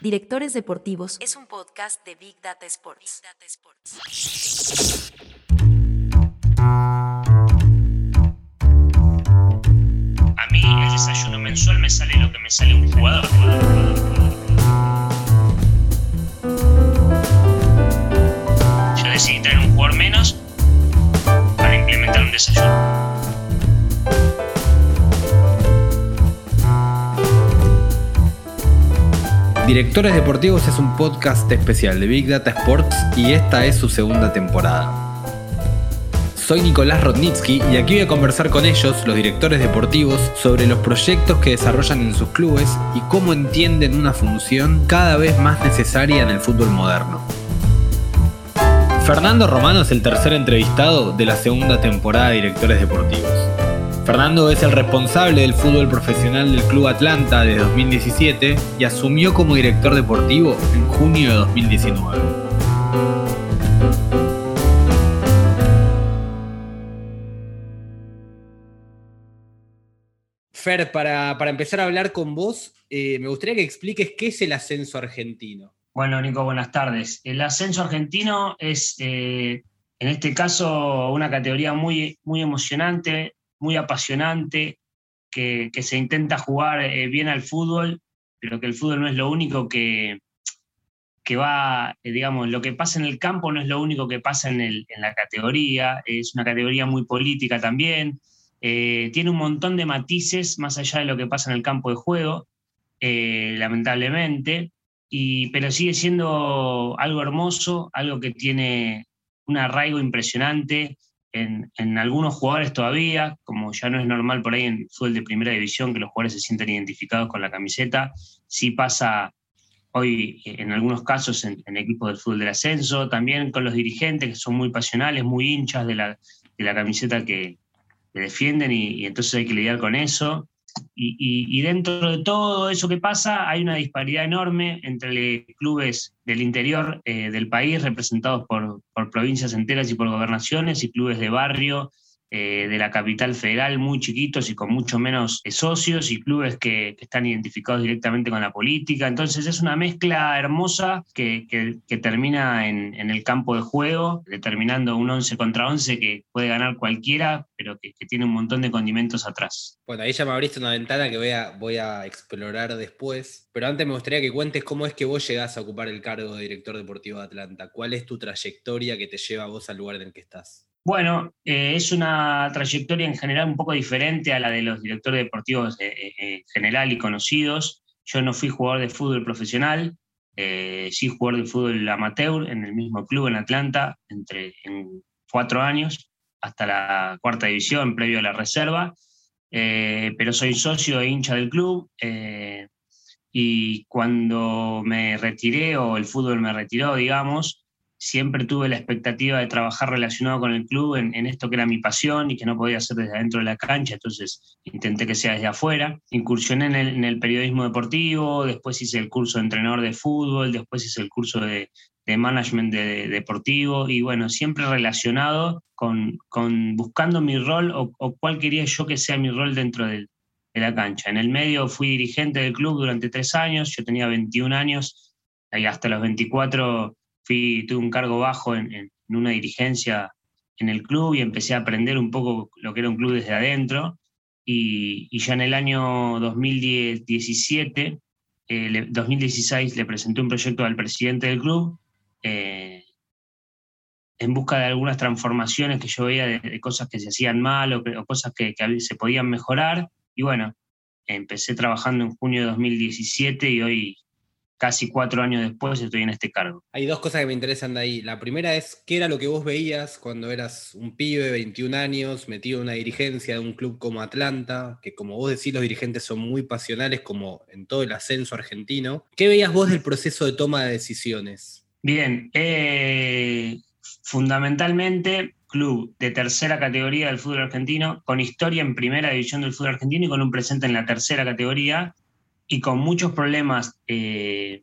Directores Deportivos es un podcast de Big Data Sports. A mí el desayuno mensual me sale lo que me sale un jugador. Yo decidí traer un jugador menos para implementar un desayuno. Directores Deportivos es un podcast especial de Big Data Sports y esta es su segunda temporada. Soy Nicolás Rodnitsky y aquí voy a conversar con ellos, los directores deportivos, sobre los proyectos que desarrollan en sus clubes y cómo entienden una función cada vez más necesaria en el fútbol moderno. Fernando Romano es el tercer entrevistado de la segunda temporada de Directores Deportivos. Fernando es el responsable del fútbol profesional del Club Atlanta de 2017 y asumió como director deportivo en junio de 2019. Fer, para, empezar a hablar con vos, eh, me gustaría que expliques qué es el ascenso argentino. Bueno, Nico, buenas tardes. El ascenso argentino es, eh, en este caso, una categoría muy, muy emocionante, muy apasionante, que, se intenta jugar eh, bien al fútbol, pero que el fútbol no es lo único que, que va, eh, digamos, lo que pasa en el campo no es lo único que pasa en, el, en la categoría, es una categoría muy política también, eh, tiene un montón de matices más allá de lo que pasa en el campo de juego, lamentablemente, y, pero sigue siendo algo hermoso, algo que tiene un arraigo impresionante, en, algunos jugadores todavía, como ya no es normal por ahí en fútbol de primera división que los jugadores se sienten identificados con la camiseta, sí pasa hoy en algunos casos en, equipos del fútbol del ascenso, también con los dirigentes que son muy pasionales, muy hinchas de la, camiseta que, defienden y, entonces hay que lidiar con eso. Y, dentro de todo eso que pasa, hay una disparidad enorme entre clubes del interior eh, del país, representados por, provincias enteras y por gobernaciones, y clubes de barrio eh, de la capital federal muy chiquitos y con mucho menos eh, socios y clubes que, están identificados directamente con la política. Entonces es una mezcla hermosa que, termina en, el campo de juego, determinando un 11 contra 11 que puede ganar cualquiera, pero que, tiene un montón de condimentos atrás. Bueno, ahí ya me abriste una ventana que voy a, voy a explorar después, pero antes me gustaría que cuentes cómo es que vos llegás a ocupar el cargo de director deportivo de Atlanta. ¿Cuál es tu trayectoria que te lleva a vos al lugar en el que estás? Bueno, eh, es una trayectoria en general un poco diferente a la de los directores deportivos eh, eh, general y conocidos. Yo no fui jugador de fútbol profesional, sí jugador de fútbol amateur en el mismo club en Atlanta, entre en cuatro años, hasta la cuarta división, previo a la reserva. pero soy socio e hincha del club. y cuando me retiré, o el fútbol me retiró, digamos, siempre tuve la expectativa de trabajar relacionado con el club en, esto que era mi pasión y que no podía hacer desde adentro de la cancha, entonces intenté que sea desde afuera. Incursioné en el, periodismo deportivo, después hice el curso de entrenador de fútbol, después hice el curso de, management deportivo y bueno, siempre relacionado con, buscando mi rol o, cuál quería yo que sea mi rol dentro de la cancha. En el medio fui dirigente del club durante tres años, yo tenía 21 años y hasta los 24 fui, tuve un cargo bajo en, una dirigencia en el club y empecé a aprender un poco lo que era un club desde adentro. Y, ya en el año 2017, 2016, le presenté un proyecto al presidente del club eh, en busca de algunas transformaciones que yo veía de, cosas que se hacían mal o, cosas que, que, se podían mejorar. Y bueno, empecé trabajando en junio de 2017 y hoy casi cuatro años después estoy en este cargo. Hay dos cosas que me interesan de ahí. La primera es, ¿qué era lo que vos veías cuando eras un pibe, 21 años, metido en una dirigencia de un club como Atlanta, que como vos decís, los dirigentes son muy pasionales, como en todo el ascenso argentino? ¿Qué veías vos del proceso de toma de decisiones? Bien, eh, fundamentalmente club de tercera categoría del fútbol argentino, con historia en primera división del fútbol argentino y con un presente en la tercera categoría, y con muchos problemas eh,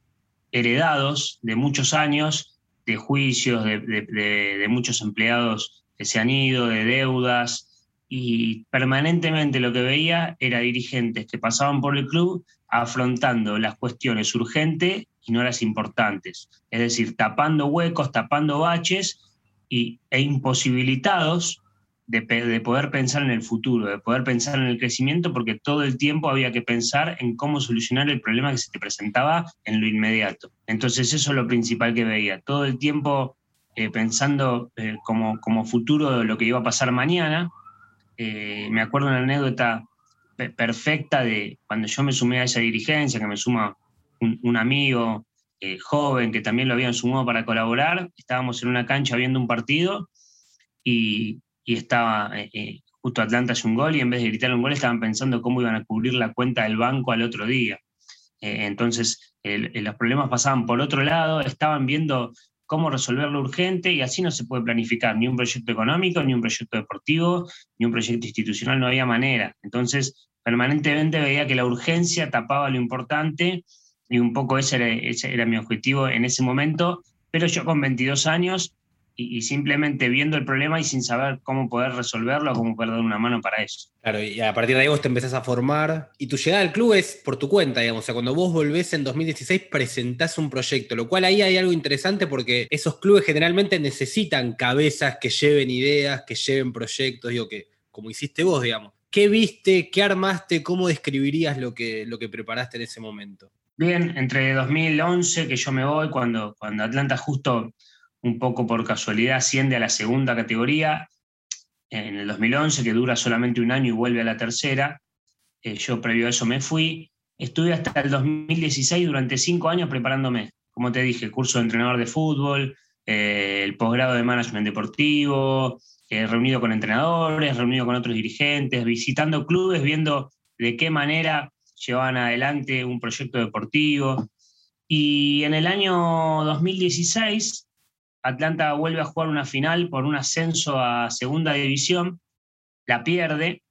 heredados de muchos años, de juicios, de, muchos empleados que se han ido, de deudas, y permanentemente lo que veía era dirigentes que pasaban por el club afrontando las cuestiones urgentes y no las importantes, es decir, tapando huecos, tapando baches y, e imposibilitados de, de, poder pensar en el futuro, de poder pensar en el crecimiento, porque todo el tiempo había que pensar en cómo solucionar el problema que se te presentaba en lo inmediato. Entonces eso es lo principal que veía, todo el tiempo eh, pensando eh, como, como futuro de lo que iba a pasar mañana eh, me acuerdo una anécdota perfecta de cuando yo me sumé a esa dirigencia, que me suma un, amigo eh, joven que también lo habían sumado para colaborar. Estábamos en una cancha viendo un partido y, estaba eh, justo Atlanta hace un gol y en vez de gritar un gol estaban pensando cómo iban a cubrir la cuenta del banco al otro día. entonces los problemas pasaban por otro lado, estaban viendo cómo resolver lo urgente y así no se puede planificar ni un proyecto económico, ni un proyecto deportivo, ni un proyecto institucional, no había manera. Entonces, permanentemente veía que la urgencia tapaba lo importante y un poco ese era, ese era mi objetivo en ese momento, pero yo con 22 años y, simplemente viendo el problema y sin saber cómo poder resolverlo o cómo poder dar una mano para eso. Claro, y a partir de ahí vos te empezás a formar y tu llegada al club es por tu cuenta, digamos. O sea, cuando vos volvés en 2016 presentás un proyecto, lo cual ahí hay algo interesante porque esos clubes generalmente necesitan cabezas que lleven ideas, que lleven proyectos, digo, que como hiciste vos, digamos. ¿Qué viste? ¿Qué armaste? ¿Cómo describirías lo que, lo que preparaste en ese momento? Bien, entre 2011, que yo me voy, cuando, cuando Atlanta justo un poco por casualidad asciende a la segunda categoría en el 2011, que dura solamente un año y vuelve a la tercera. Eh, yo previo a eso me fui. Estuve hasta el 2016 durante cinco años preparándome. Como te dije, curso de entrenador de fútbol, eh, el posgrado de management deportivo, eh, reunido con entrenadores, reunido con otros dirigentes, visitando clubes, viendo de qué manera llevaban adelante un proyecto deportivo. Y en el año 2016 Atlanta vuelve a jugar una final por un ascenso a segunda división, la pierde,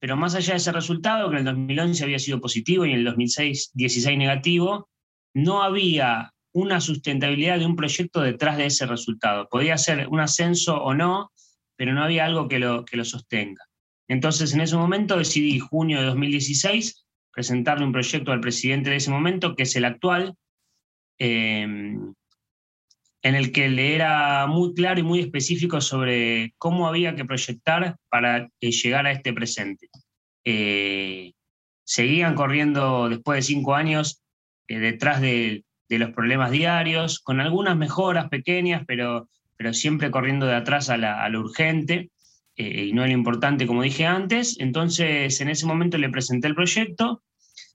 pero más allá de ese resultado, que en el 2011 había sido positivo y en el 2016 negativo, no había una sustentabilidad de un proyecto detrás de ese resultado. Podía ser un ascenso o no, pero no había algo que lo, que lo sostenga. Entonces, en ese momento decidí, junio de 2016, presentarle un proyecto al presidente de ese momento, que es el actual, eh, en el que le era muy claro y muy específico sobre cómo había que proyectar para llegar a este presente. Eh, seguían corriendo después de cinco años eh, detrás de, los problemas diarios, con algunas mejoras pequeñas, pero, pero siempre corriendo de atrás a, lo urgente eh, y no a lo importante, como dije antes. Entonces, en ese momento le presenté el proyecto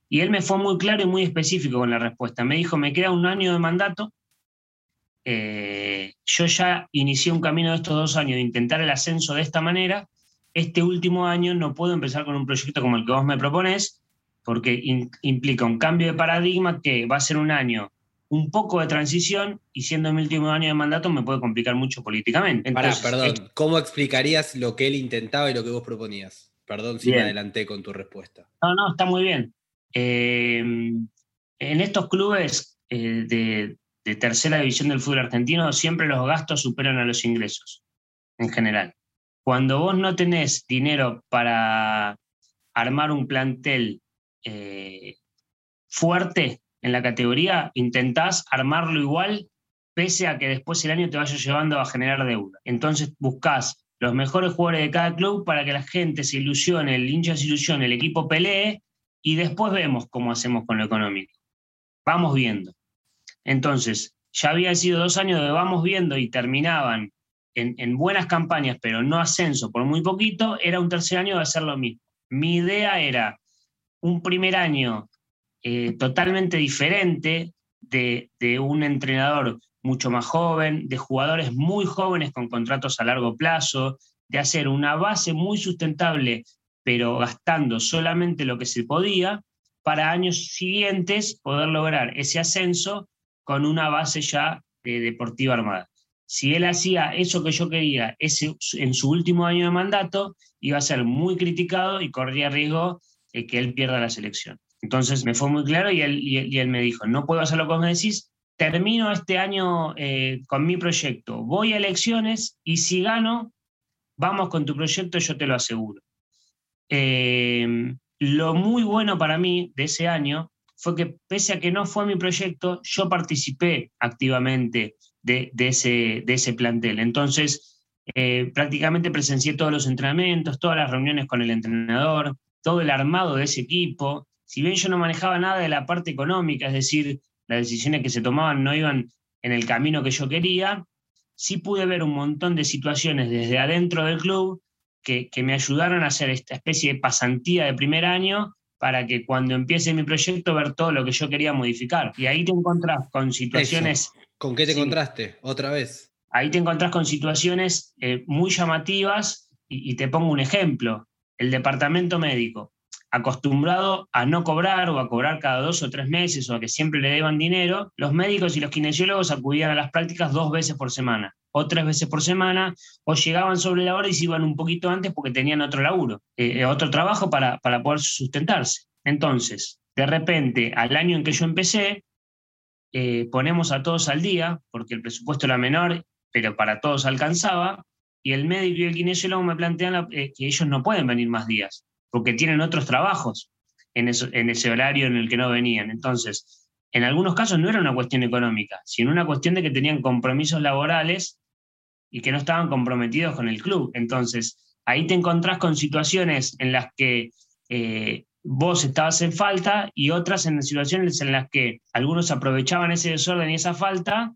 y él me fue muy claro y muy específico con la respuesta. Me dijo, me queda un año de mandato eh, yo ya inicié un camino de estos dos años de intentar el ascenso de esta manera. Este último año no puedo empezar con un proyecto como el que vos me propones, porque implica un cambio de paradigma que va a ser un año un poco de transición y siendo mi último año de mandato me puede complicar mucho políticamente. perdón, ¿cómo explicarías lo que él intentaba y lo que vos proponías? Perdón si me adelanté con tu respuesta. No, no, está muy bien. Eh, en estos clubes eh, de, de tercera división del fútbol argentino, siempre los gastos superan a los ingresos, en general. Cuando vos no tenés dinero para armar un plantel eh, fuerte en la categoría, intentás armarlo igual, pese a que después el año te vaya llevando a generar deuda. Entonces buscás los mejores jugadores de cada club para que la gente se ilusione, el hincha se ilusione, el equipo pelee y después vemos cómo hacemos con lo económico. Vamos viendo. Entonces, ya habían sido dos años de vamos viendo y terminaban en, buenas campañas, pero no ascenso por muy poquito, era un tercer año de hacer lo mismo. Mi idea era un primer año eh, totalmente diferente de, de un entrenador mucho más joven, de jugadores muy jóvenes con contratos a largo plazo, de hacer una base muy sustentable, pero gastando solamente lo que se podía, para años siguientes poder lograr ese ascenso con una base ya de deportiva armada. Si él hacía eso que yo quería ese, en su último año de mandato, iba a ser muy criticado y corría riesgo de que él pierda la selección. Entonces me fue muy claro y él, y él, me dijo, no puedo hacer lo que me decís, termino este año eh, con mi proyecto, voy a elecciones y si gano, vamos con tu proyecto, yo te lo aseguro. Eh, lo muy bueno para mí de ese año fue que pese a que no fue mi proyecto, yo participé activamente de, ese, de ese, plantel. Entonces, eh, prácticamente presencié todos los entrenamientos, todas las reuniones con el entrenador, todo el armado de ese equipo. Si bien yo no manejaba nada de la parte económica, es decir, las decisiones que se tomaban no iban en el camino que yo quería, sí pude ver un montón de situaciones desde adentro del club que, que me ayudaron a hacer esta especie de pasantía de primer año para que cuando empiece mi proyecto ver todo lo que yo quería modificar. Y ahí te encontrás con situaciones... ¿Con qué te encontraste otra vez? Ahí te encontrás con situaciones eh, muy llamativas y, te pongo un ejemplo. El departamento médico, acostumbrado a no cobrar o a cobrar cada dos o tres meses o a que siempre le deban dinero, los médicos y los kinesiólogos acudían a las prácticas dos veces por semana o tres veces por semana, o llegaban sobre la hora y se iban un poquito antes porque tenían otro laburo, eh, otro trabajo para, para poder sustentarse. Entonces, de repente, al año en que yo empecé, eh, ponemos a todos al día, porque el presupuesto era menor, pero para todos alcanzaba, y el médico y el kinesiólogo me plantean eh, que ellos no pueden venir más días, porque tienen otros trabajos en, en ese horario en el que no venían. Entonces, en algunos casos no era una cuestión económica, sino una cuestión de que tenían compromisos laborales y que no estaban comprometidos con el club. Entonces, ahí te encontrás con situaciones en las que eh, vos estabas en falta y otras en situaciones en las que algunos aprovechaban ese desorden y esa falta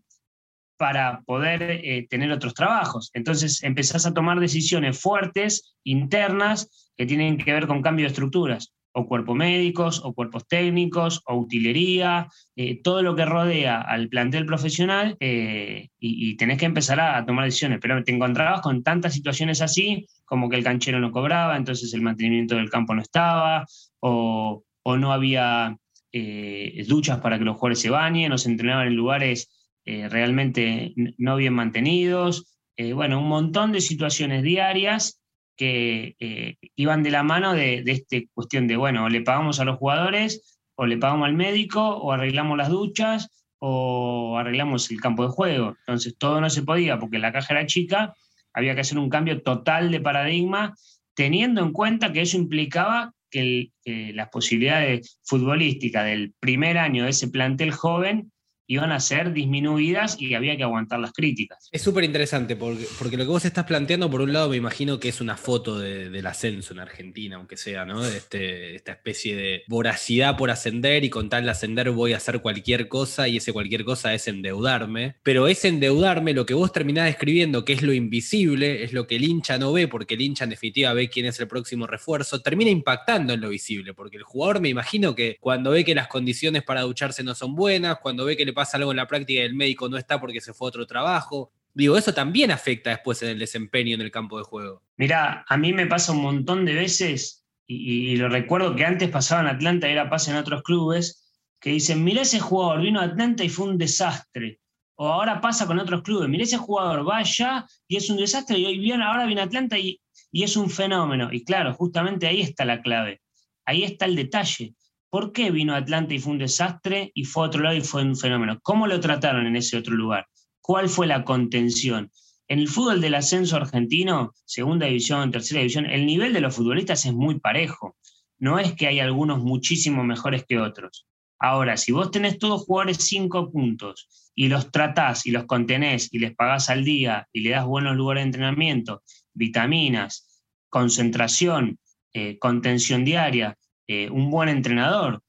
para poder eh, tener otros trabajos. Entonces empezás a tomar decisiones fuertes, internas, que tienen que ver con cambio de estructuras o cuerpos médicos, o cuerpos técnicos, o utilería, eh, todo lo que rodea al plantel profesional eh, y, tenés que empezar a, tomar decisiones. Pero te encontrabas con tantas situaciones así, como que el canchero no cobraba, entonces el mantenimiento del campo no estaba, o, no había eh, duchas para que los jugadores se bañen, o se entrenaban en lugares realmente no bien mantenidos. bueno, un montón de situaciones diarias que eh, iban de la mano de, esta cuestión de, bueno, o le pagamos a los jugadores, o le pagamos al médico, o arreglamos las duchas, o arreglamos el campo de juego. Entonces todo no se podía porque la caja era chica, había que hacer un cambio total de paradigma, teniendo en cuenta que eso implicaba que las posibilidades futbolísticas del primer año de ese plantel joven iban a ser disminuidas y había que aguantar las críticas. Es súper interesante porque, porque, lo que vos estás planteando, por un lado, me imagino que es una foto del ascenso en Argentina, aunque sea, ¿no? De este, esta especie de voracidad por ascender y con tal de ascender voy a hacer cualquier cosa y ese cualquier cosa es endeudarme. Pero ese endeudarme, lo que vos terminás escribiendo, que es lo invisible, es lo que el hincha no ve, porque el hincha en definitiva ve quién es el próximo refuerzo, termina impactando en lo visible, porque el jugador me imagino que cuando ve que las condiciones para ducharse no son buenas, cuando ve que le pasa algo en la práctica y el médico no está porque se fue a otro trabajo. Digo, eso también afecta después en el desempeño en el campo de juego. Mirá, a mí me pasa un montón de veces, y, lo recuerdo que antes pasaba en Atlanta y ahora pasa en otros clubes, que dicen, mira ese jugador, vino a Atlanta y fue un desastre. O ahora pasa con otros clubes, mira ese jugador, va allá y es un desastre, y hoy viene, ahora viene a Atlanta y, y es un fenómeno. Y claro, justamente ahí está la clave, ahí está el detalle. ¿Por qué vino a Atlanta y fue un desastre y fue a otro lado y fue un fenómeno? ¿Cómo lo trataron en ese otro lugar? ¿Cuál fue la contención? En el fútbol del ascenso argentino, segunda división, tercera división, el nivel de los futbolistas es muy parejo. No es que hay algunos muchísimo mejores que otros. Ahora, si vos tenés todos jugadores cinco puntos y los tratás y los contenés y les pagás al día y le das buenos lugares de entrenamiento, vitaminas, concentración, eh, contención diaria, eh, un buen entrenador,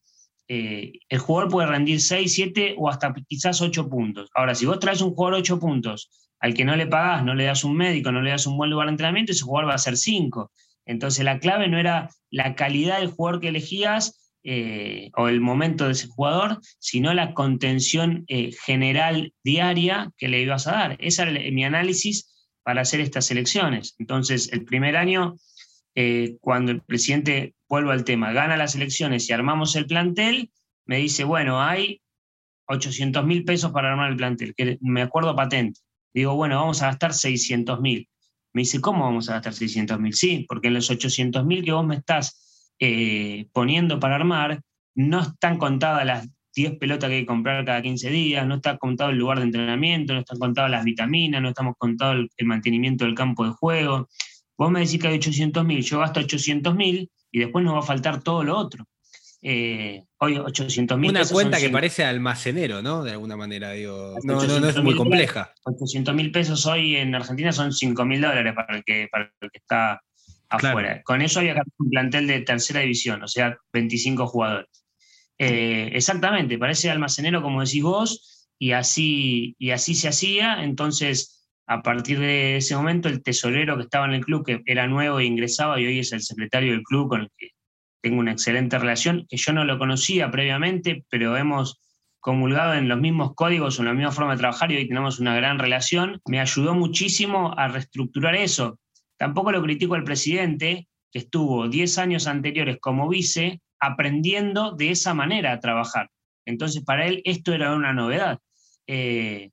eh, el jugador puede rendir 6, 7 o hasta quizás 8 puntos. Ahora, si vos traes un jugador 8 puntos al que no le pagás, no le das un médico, no le das un buen lugar de entrenamiento, ese jugador va a ser 5. Entonces la clave no era la calidad del jugador que elegías eh, o el momento de ese jugador, sino la contención general diaria que le ibas a dar. Ese era mi análisis para hacer estas elecciones. Entonces, el primer año cuando el presidente, vuelvo al tema, gana las elecciones y armamos el plantel, me dice, bueno, hay 800 mil pesos para armar el plantel, que me acuerdo patente. Digo, bueno, vamos a gastar 600 mil. Me dice, ¿cómo vamos a gastar 600 mil? Sí, porque en los 800 mil que vos me estás eh, poniendo para armar, no están contadas las 10 pelotas que hay que comprar cada 15 días, no está contado el lugar de entrenamiento, no están contadas las vitaminas, no estamos contado el mantenimiento del campo de juego, vos me decís que hay 800 mil, yo gasto 800 mil y después nos va a faltar todo lo otro. Eh, hoy 800 mil. Una cuenta que parece almacenero, ¿no? De alguna manera, digo. No, no, es muy compleja. 800 mil pesos hoy en Argentina son 5 mil dólares para el que, para el que está afuera. Con eso había un plantel de tercera división, o sea, 25 jugadores. Eh, exactamente, parece almacenero como decís vos, y así, y así se hacía. Entonces, a partir de ese momento, el tesorero que estaba en el club, que era nuevo e ingresaba, y hoy es el secretario del club con el que tengo una excelente relación, que yo no lo conocía previamente, pero hemos comulgado en los mismos códigos, en la misma forma de trabajar y hoy tenemos una gran relación, me ayudó muchísimo a reestructurar eso. Tampoco lo critico al presidente, que estuvo 10 años anteriores como vice, aprendiendo de esa manera a trabajar. Entonces, para él esto era una novedad. Eh,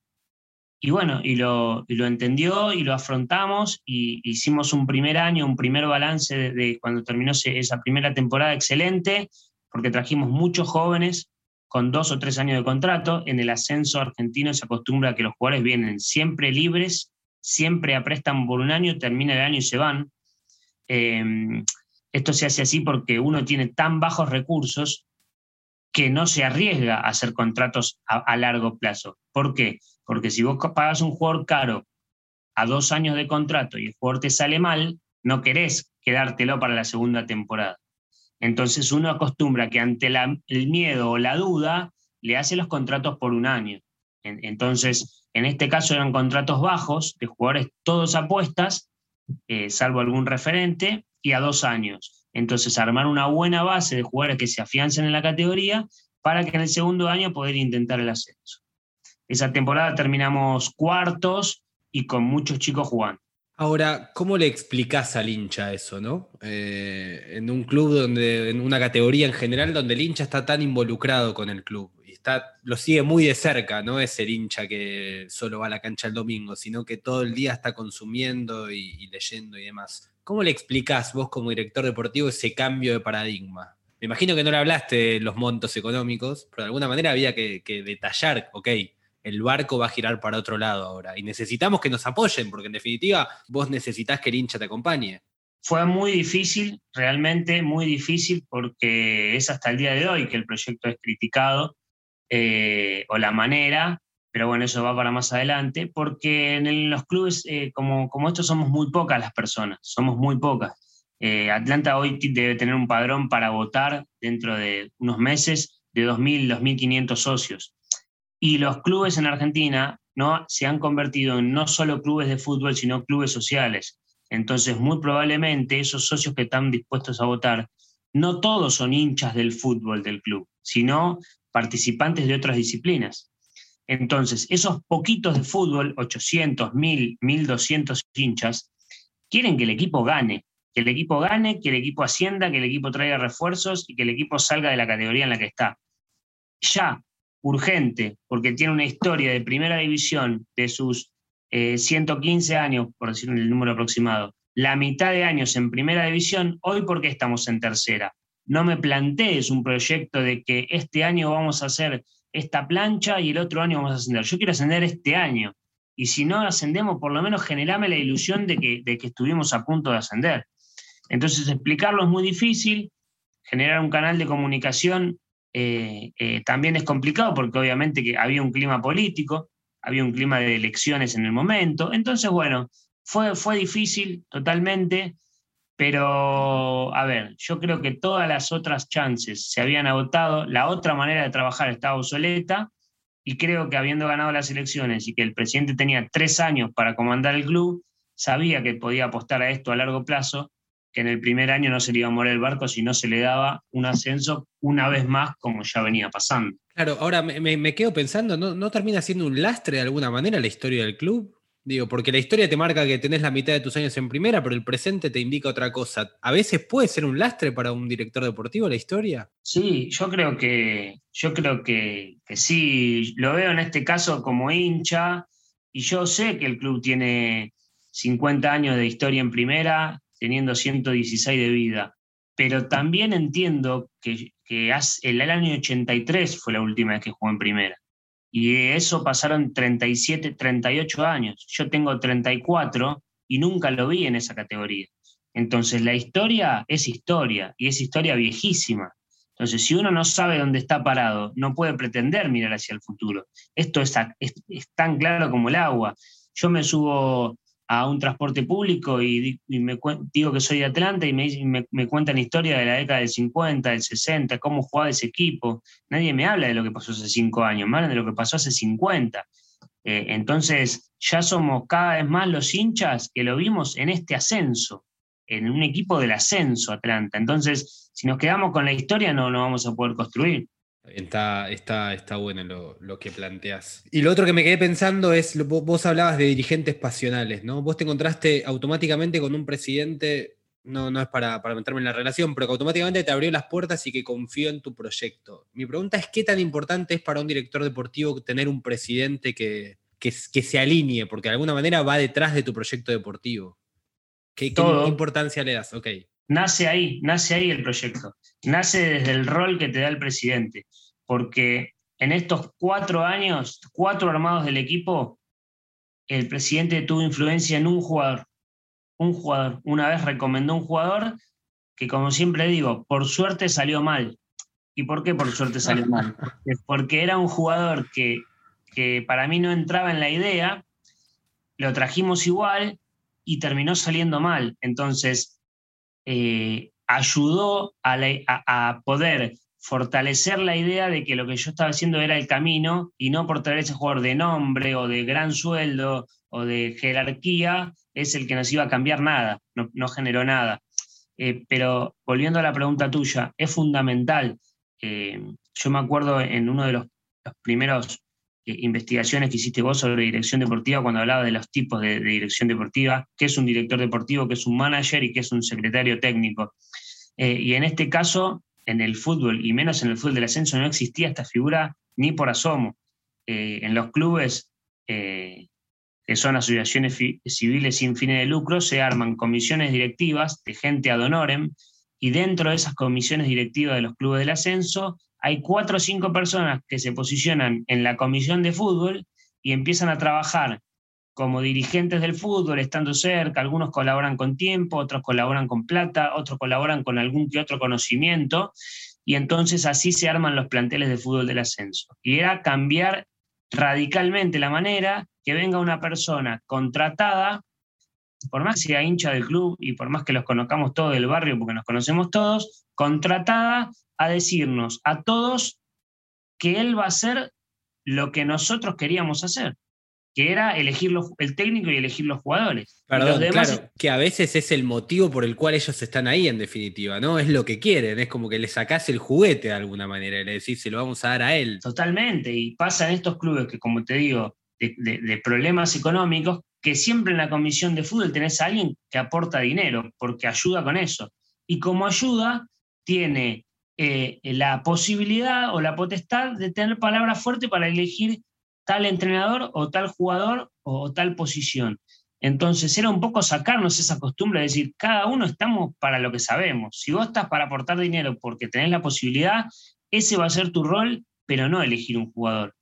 y bueno, y lo, entendió y lo afrontamos y hicimos un primer año, un primer balance de, cuando terminó esa primera temporada excelente, porque trajimos muchos jóvenes con dos o tres años de contrato. En el ascenso argentino se acostumbra a que los jugadores vienen siempre libres, siempre aprestan por un año, termina el año y se van. Em, esto se hace así porque uno tiene tan bajos recursos que no se arriesga a hacer contratos a, a largo plazo. ¿Por qué? Porque si vos pagas un jugador caro a dos años de contrato y el jugador te sale mal, no querés quedártelo para la segunda temporada. Entonces uno acostumbra que ante el miedo o la duda le hace los contratos por un año. entonces, en este caso eran contratos bajos, de jugadores todos apuestas, eh, salvo algún referente, y a dos años. Entonces, armar una buena base de jugadores que se afiancen en la categoría para que en el segundo año poder intentar el ascenso. Esa temporada terminamos cuartos y con muchos chicos jugando. Ahora, ¿cómo le explicás al hincha eso, no? Eh, en un club donde, en una categoría en general, donde el hincha está tan involucrado con el club y está, lo sigue muy de cerca, no es el hincha que solo va a la cancha el domingo, sino que todo el día está consumiendo y, leyendo y demás. ¿Cómo le explicás vos como director deportivo ese cambio de paradigma? Me imagino que no le hablaste de los montos económicos, pero de alguna manera había que, que detallar, ok, el barco va a girar para otro lado ahora. Y necesitamos que nos apoyen, porque en definitiva vos necesitas que el hincha te acompañe. Fue muy difícil, realmente muy difícil, porque es hasta el día de hoy que el proyecto es criticado, eh, o la manera, pero bueno, eso va para más adelante, porque en los clubes eh, como, como estos somos muy pocas las personas, somos muy pocas. Eh, Atlanta hoy debe tener un padrón para votar dentro de unos meses de 2.000, 2.500 socios. Y los clubes en Argentina ¿no? se han convertido en no solo clubes de fútbol, sino clubes sociales. Entonces, muy probablemente esos socios que están dispuestos a votar, no todos son hinchas del fútbol del club, sino participantes de otras disciplinas. Entonces, esos poquitos de fútbol, 800, 1000, 1200 hinchas, quieren que el equipo gane, que el equipo gane, que el equipo ascienda, que el equipo traiga refuerzos y que el equipo salga de la categoría en la que está. Ya, urgente, porque tiene una historia de primera división de sus 115 eh, años, por decir el número aproximado, la mitad de años en primera división, hoy porque estamos en tercera. No me plantees un proyecto de que este año vamos a hacer esta plancha y el otro año vamos a ascender. Yo quiero ascender este año. Y si no ascendemos, por lo menos generame la ilusión de que, de que estuvimos a punto de ascender. Entonces, explicarlo es muy difícil, generar un canal de comunicación eh, eh, también es complicado porque obviamente que había un clima político, había un clima de elecciones en el momento. Entonces, bueno, fue, fue difícil totalmente, pero a ver, yo creo que todas las otras chances se habían agotado, la otra manera de trabajar estaba obsoleta y creo que habiendo ganado las elecciones y que el presidente tenía tres años para comandar el club, sabía que podía apostar a esto a largo plazo que en el primer año no se le iba a morir el barco si no se le daba un ascenso una vez más como ya venía pasando. Claro, ahora me, quedo pensando, ¿no, termina siendo un lastre de alguna manera la historia del club? Digo, porque la historia te marca que tenés la mitad de tus años en primera, pero el presente te indica otra cosa. ¿A veces puede ser un lastre para un director deportivo la historia? Sí, yo creo que, yo creo que, que sí. Lo veo en este caso como hincha, y yo sé que el club tiene 50 años de historia en primera, teniendo 116 de vida. Pero también entiendo que, el año 83 fue la última vez que jugó en primera. Y de eso pasaron 37, 38 años. Yo tengo 34 y nunca lo vi en esa categoría. Entonces la historia es historia y es historia viejísima. Entonces, si uno no sabe dónde está parado, no puede pretender mirar hacia el futuro. Esto es, tan claro como el agua. Yo me subo a un transporte público y, me digo que soy de Atlanta y me, me, cuentan historia de la década del 50, del 60, cómo jugaba ese equipo. Nadie me habla de lo que pasó hace cinco años, más de lo que pasó hace 50. Eh, entonces, ya somos cada vez más los hinchas que lo vimos en este ascenso, en un equipo del ascenso Atlanta. Entonces, si nos quedamos con la historia, no, no vamos a poder construir. Está, está, está bueno lo, que planteas. Y lo otro que me quedé pensando es, vos hablabas de dirigentes pasionales, ¿no? Vos te encontraste automáticamente con un presidente, no, no es para, para meterme en la relación, pero que automáticamente te abrió las puertas y que confió en tu proyecto. Mi pregunta es, ¿qué tan importante es para un director deportivo tener un presidente que, que, se alinee? Porque de alguna manera va detrás de tu proyecto deportivo. ¿Qué, qué importancia le das? Ok. Nace ahí, nace ahí el proyecto. Nace desde el rol que te da el presidente. Porque en estos cuatro años, cuatro armados del equipo, el presidente tuvo influencia en un jugador. Un jugador. Una vez recomendó un jugador que, como siempre digo, por suerte salió mal. ¿Y por qué por suerte salió mal? Porque era un jugador que, que para mí no entraba en la idea, lo trajimos igual y terminó saliendo mal. Entonces, eh, ayudó a, poder fortalecer la idea de que lo que yo estaba haciendo era el camino y no por traer ese jugador de nombre o de gran sueldo o de jerarquía es el que nos iba a cambiar nada, no, generó nada. Eh, pero volviendo a la pregunta tuya, es fundamental. Eh, yo me acuerdo en uno de los primeros eh, investigaciones que hiciste vos sobre dirección deportiva cuando hablaba de los tipos de, dirección deportiva, qué es un director deportivo, qué es un manager y qué es un secretario técnico. Eh, y en este caso, en el fútbol, y menos en el fútbol del ascenso, no existía esta figura ni por asomo. Eh, en los clubes, que son asociaciones civiles sin fines de lucro, se arman comisiones directivas de gente ad honorem, y dentro de esas comisiones directivas de los clubes del ascenso hay cuatro o cinco personas que se posicionan en la comisión de fútbol y empiezan a trabajar como dirigentes del fútbol, estando cerca, algunos colaboran con tiempo, otros colaboran con plata, otros colaboran con algún que otro conocimiento, y entonces así se arman los planteles de fútbol del ascenso. Y era cambiar radicalmente la manera que venga una persona contratada, por más que sea hincha del club y por más que los conozcamos todos del barrio, porque nos conocemos todos, contratada a decirnos a todos que él va a hacer lo que nosotros queríamos hacer, que era elegir el técnico y elegir los jugadores. Perdón, claro, que a veces es el motivo por el cual ellos están ahí en definitiva, ¿no? Es lo que quieren, es como que le sacás el juguete de alguna manera y le decís, se lo vamos a dar a él. Totalmente, y pasa en estos clubes que, como te digo, de problemas económicos, que siempre en la comisión de fútbol tenés a alguien que aporta dinero, porque ayuda con eso. Y como ayuda, tiene eh, la posibilidad o la potestad de tener palabra fuerte para elegir tal entrenador o tal jugador o, tal posición. Entonces era un poco sacarnos esa costumbre de decir, cada uno estamos para lo que sabemos. Si vos estás para aportar dinero porque tenés la posibilidad, ese va a ser tu rol, pero no elegir un jugador.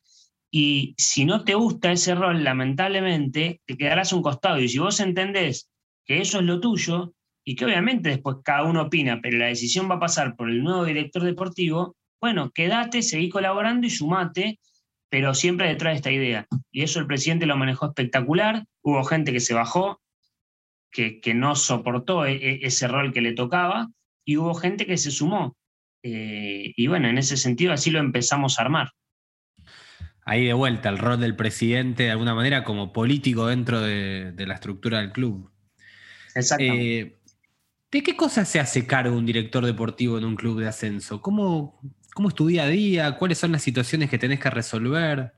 Y si no te gusta ese rol, lamentablemente, te quedarás a un costado. Y si vos entendés que eso es lo tuyo, y que obviamente después cada uno opina, pero la decisión va a pasar por el nuevo director deportivo, bueno, quédate, seguí colaborando y sumate, pero siempre detrás de esta idea. Y eso el presidente lo manejó espectacular, hubo gente que se bajó, que, que no soportó e, e, ese rol que le tocaba, y hubo gente que se sumó. Eh, y bueno, en ese sentido así lo empezamos a armar. Ahí de vuelta, el rol del presidente de alguna manera como político dentro de, la estructura del club. Exacto. Eh, ¿De qué cosas se hace cargo un director deportivo en un club de ascenso? ¿Cómo, ¿Cómo es tu día a día? ¿Cuáles son las situaciones que tenés que resolver?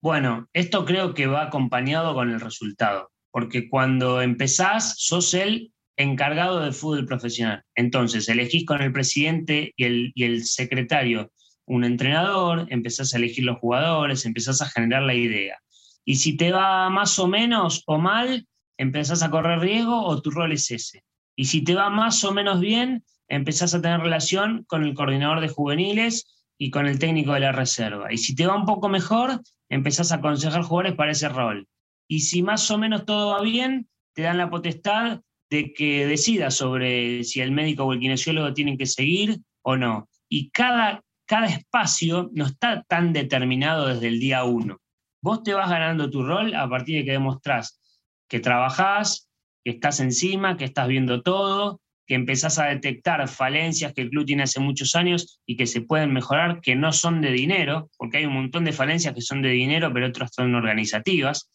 Bueno, esto creo que va acompañado con el resultado, porque cuando empezás, sos el encargado del fútbol profesional. Entonces, elegís con el presidente y el, y el secretario un entrenador, empezás a elegir los jugadores, empezás a generar la idea. Y si te va más o menos o mal, empezás a correr riesgo o tu rol es ese. Y si te va más o menos bien, empezás a tener relación con el coordinador de juveniles y con el técnico de la reserva. Y si te va un poco mejor, empezás a aconsejar jugadores para ese rol. Y si más o menos todo va bien, te dan la potestad de que decida sobre si el médico o el kinesiólogo tienen que seguir o no. Y cada, cada espacio no está tan determinado desde el día uno. Vos te vas ganando tu rol a partir de que demostrás que trabajás, que estás encima, que estás viendo todo, que empezás a detectar falencias que el club tiene hace muchos años y que se pueden mejorar, que no son de dinero, porque hay un montón de falencias que son de dinero, pero otras son organizativas.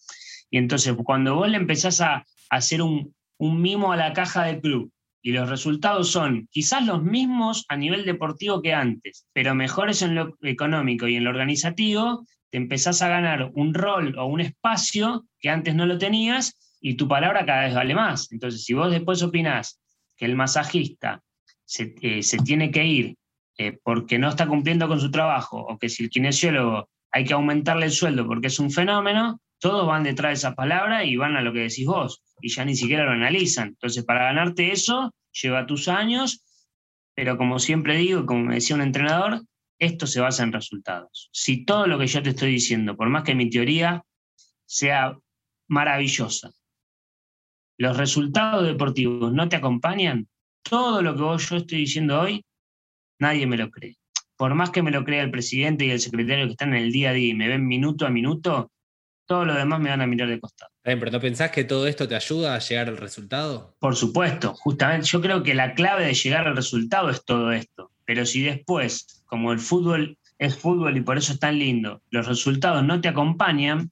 Y entonces cuando vos le empezás a, hacer un, un mimo a la caja del club y los resultados son quizás los mismos a nivel deportivo que antes, pero mejores en lo económico y en lo organizativo, te empezás a ganar un rol o un espacio que antes no lo tenías y tu palabra cada vez vale más. Entonces, si vos después opinás que el masajista se, eh, tiene que ir eh, porque no está cumpliendo con su trabajo o que si el kinesiólogo hay que aumentarle el sueldo porque es un fenómeno, todos van detrás de esa palabra y van a lo que decís vos y ya ni siquiera lo analizan. Entonces, para ganarte eso, lleva tus años, pero como siempre digo, como me decía un entrenador, esto se basa en resultados. Si todo lo que yo te estoy diciendo, por más que mi teoría sea maravillosa, los resultados deportivos no te acompañan, todo lo que vos, yo estoy diciendo hoy, nadie me lo cree. Por más que me lo crea el presidente y el secretario que están en el día a día y me ven minuto a minuto, todo lo demás me van a mirar de costado. pero ¿no pensás que todo esto te ayuda a llegar al resultado? Por supuesto, justamente yo creo que la clave de llegar al resultado es todo esto. Pero si después, como el fútbol es fútbol y por eso es tan lindo, los resultados no te acompañan,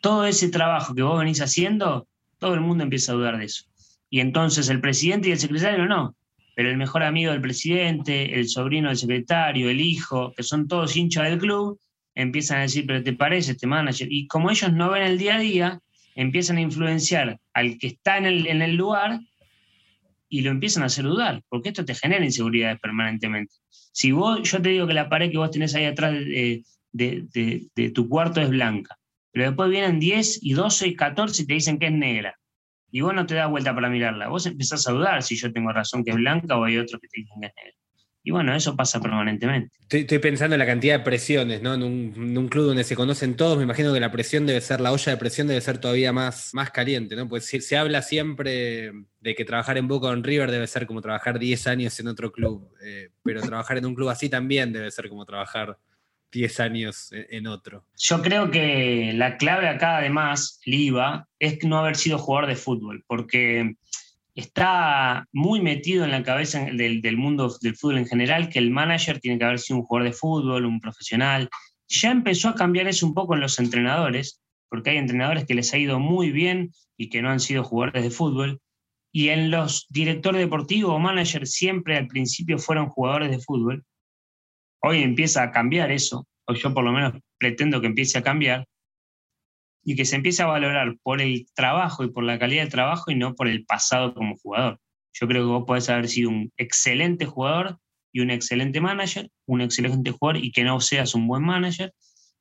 todo ese trabajo que vos venís haciendo todo el mundo empieza a dudar de eso. Y entonces el presidente y el secretario no, pero el mejor amigo del presidente, el sobrino del secretario, el hijo, que son todos hinchas del club, empiezan a decir, pero ¿te parece este manager? Y como ellos no ven el día a día, empiezan a influenciar al que está en el, en el lugar y lo empiezan a hacer dudar, porque esto te genera inseguridades permanentemente. Si vos, yo te digo que la pared que vos tenés ahí atrás de, de tu cuarto es blanca, pero después vienen 10 y 12 y 14 y te dicen que es negra. Y vos no te das vuelta para mirarla. Vos empezás a dudar si yo tengo razón que es blanca o hay otros que te dicen que es negra. Y bueno, eso pasa permanentemente. Estoy, pensando en la cantidad de presiones, ¿no? En un, club donde se conocen todos, me imagino que la presión debe ser, la olla de presión debe ser todavía más, más caliente, ¿no? Pues se, se habla siempre de que trabajar en Boca o en River debe ser como trabajar 10 años en otro club, eh, pero trabajar en un club así también debe ser como trabajar 10 años en otro. Yo creo que la clave acá, además, Liva, es no haber sido jugador de fútbol, porque está muy metido en la cabeza del, del, mundo del fútbol en general que el manager tiene que haber sido un jugador de fútbol, un profesional. Ya empezó a cambiar eso un poco en los entrenadores, porque hay entrenadores que les ha ido muy bien y que no han sido jugadores de fútbol. Y en los directores deportivos o managers siempre al principio fueron jugadores de fútbol hoy empieza a cambiar eso, o yo por lo menos pretendo que empiece a cambiar, y que se empiece a valorar por el trabajo y por la calidad del trabajo y no por el pasado como jugador. Yo creo que vos podés haber sido un excelente jugador y un excelente manager, un excelente jugador y que no seas un buen manager,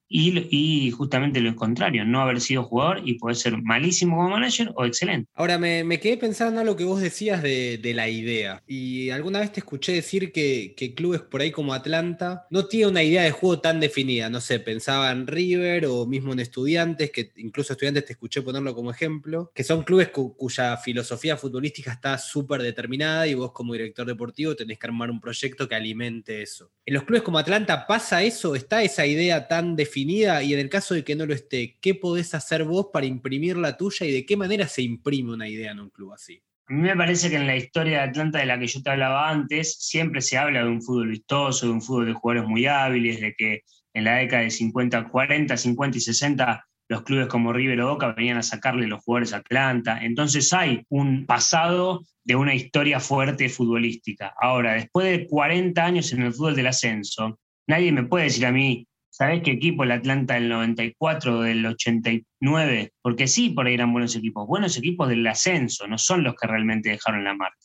y, justamente lo contrario, no haber sido jugador y poder ser malísimo como manager o excelente. Ahora, me, quedé pensando en lo que vos decías de, la idea. Y alguna vez te escuché decir que, clubes por ahí como Atlanta no tiene una idea de juego tan definida. No sé, pensaba en River o mismo en Estudiantes, que incluso Estudiantes te escuché ponerlo como ejemplo, que son clubes cuya filosofía futbolística está súper determinada y vos como director deportivo tenés que armar un proyecto que alimente eso. ¿En los clubes como Atlanta pasa eso? ¿Está esa idea tan definida? Y en el caso de que no lo esté, ¿qué podés hacer vos para imprimir la tuya y de qué manera se imprime una idea en un club así? A mí me parece que en la historia de Atlanta de la que yo te hablaba antes, siempre se habla de un fútbol vistoso, de un fútbol de jugadores muy hábiles, de que en la década de 50, 40, 50 y 60 los clubes como River o Boca venían a sacarle los jugadores a Atlanta. Entonces hay un pasado de una historia fuerte futbolística. Ahora, después de 40 años en el fútbol del ascenso, nadie me puede decir a mí, ¿Sabés qué equipo? El Atlanta del 94 del 89. Porque sí, por ahí eran buenos equipos. Buenos equipos del ascenso, no son los que realmente dejaron la marca.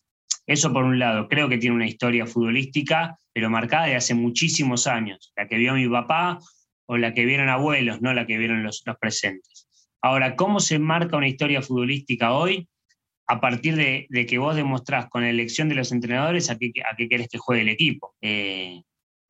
Eso por un lado, creo que tiene una historia futbolística, pero marcada de hace muchísimos años. La que vio mi papá o la que vieron abuelos, no la que vieron los, presentes. Ahora, ¿cómo se marca una historia futbolística hoy? A partir de, que vos demostrás con la elección de los entrenadores a qué, a querés que juegue el equipo. Eh,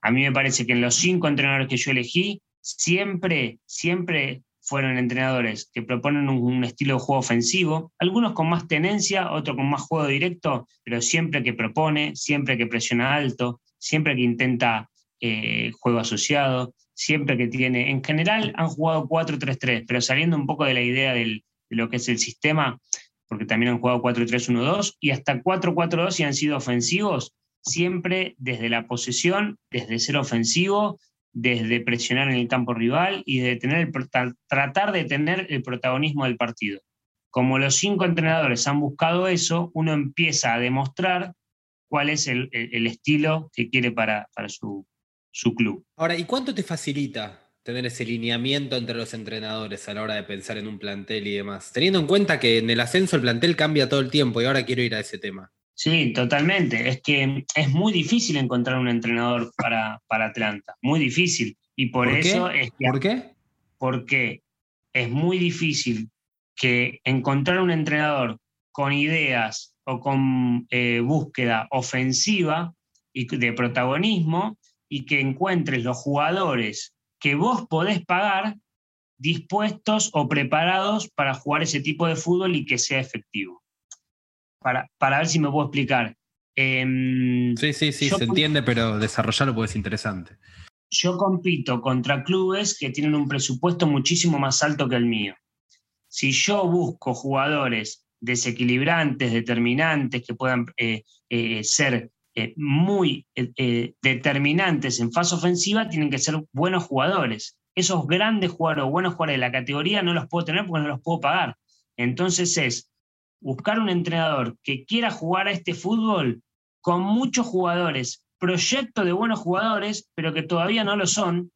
a mí me parece que en los cinco entrenadores que yo elegí, siempre, siempre fueron entrenadores que proponen un, estilo de juego ofensivo, algunos con más tenencia, otros con más juego directo, pero siempre que propone, siempre que presiona alto, siempre que intenta eh, juego asociado, siempre que tiene, en general han jugado 4-3-3, pero saliendo un poco de la idea de lo que es el sistema, porque también han jugado 4-3-1-2 y hasta 4-4-2 y han sido ofensivos, siempre desde la posesión, desde ser ofensivo, desde presionar en el campo rival y de tener tratar de tener el protagonismo del partido. Como los cinco entrenadores han buscado eso, uno empieza a demostrar cuál es el, estilo que quiere para, para su, su club. Ahora, ¿y cuánto te facilita tener ese lineamiento entre los entrenadores a la hora de pensar en un plantel y demás? Teniendo en cuenta que en el ascenso el plantel cambia todo el tiempo y ahora quiero ir a ese tema. Sí, totalmente. Es que es muy difícil encontrar un entrenador para, para Atlanta, muy difícil. Y por, eso es que... ¿Por qué? Porque es muy difícil que encontrar un entrenador con ideas o con eh, búsqueda ofensiva y de protagonismo y que encuentres los jugadores que vos podés pagar dispuestos o preparados para jugar ese tipo de fútbol y que sea efectivo para, ver si me puedo explicar. Em, sí, sí, sí, se entiende, pero desarrollarlo puede ser interesante. Yo compito contra clubes que tienen un presupuesto muchísimo más alto que el mío. Si yo busco jugadores desequilibrantes, determinantes, que puedan eh, eh, ser eh, muy determinantes en fase ofensiva, tienen que ser buenos jugadores. Esos grandes jugadores o buenos jugadores de la categoría no los puedo tener porque no los puedo pagar. Entonces es buscar un entrenador que quiera jugar a este fútbol con muchos jugadores, proyecto de buenos jugadores, pero que todavía no lo son,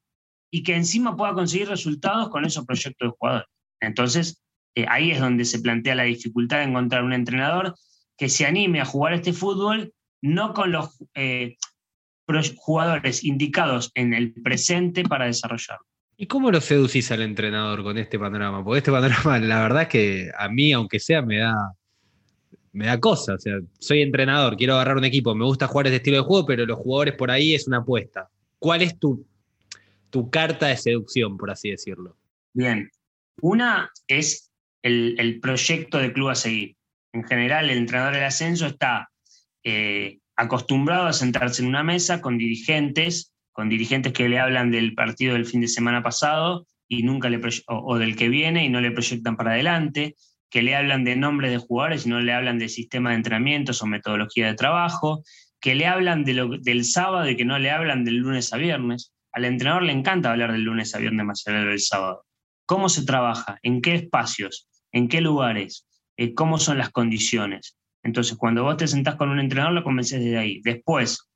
y que encima pueda conseguir resultados con esos proyectos de jugadores. Entonces, eh, ahí es donde se plantea la dificultad de encontrar un entrenador que se anime a jugar este fútbol, no con los eh, jugadores indicados en el presente para desarrollarlo. ¿Y cómo lo seducís al entrenador con este panorama? Porque este panorama, la verdad es que a mí, aunque sea, me da, me da cosa. O sea, soy entrenador, quiero agarrar un equipo, me gusta jugar este estilo de juego, pero los jugadores por ahí es una apuesta. ¿Cuál es tu, tu carta de seducción, por así decirlo? Bien. Una es el, proyecto de club a seguir. En general, el entrenador del ascenso está eh, acostumbrado a sentarse en una mesa con dirigentes con dirigentes que le hablan del partido del fin de semana pasado y nunca le o, del que viene y no le proyectan para adelante, que le hablan de nombres de jugadores y no le hablan de sistema de entrenamientos o metodología de trabajo, que le hablan de lo, del sábado y que no le hablan del lunes a viernes. Al entrenador le encanta hablar del lunes a viernes más allá del sábado. ¿Cómo se trabaja? ¿En qué espacios? ¿En qué lugares? Eh, ¿Cómo son las condiciones? Entonces, cuando vos te sentás con un entrenador, lo convences desde ahí. Después,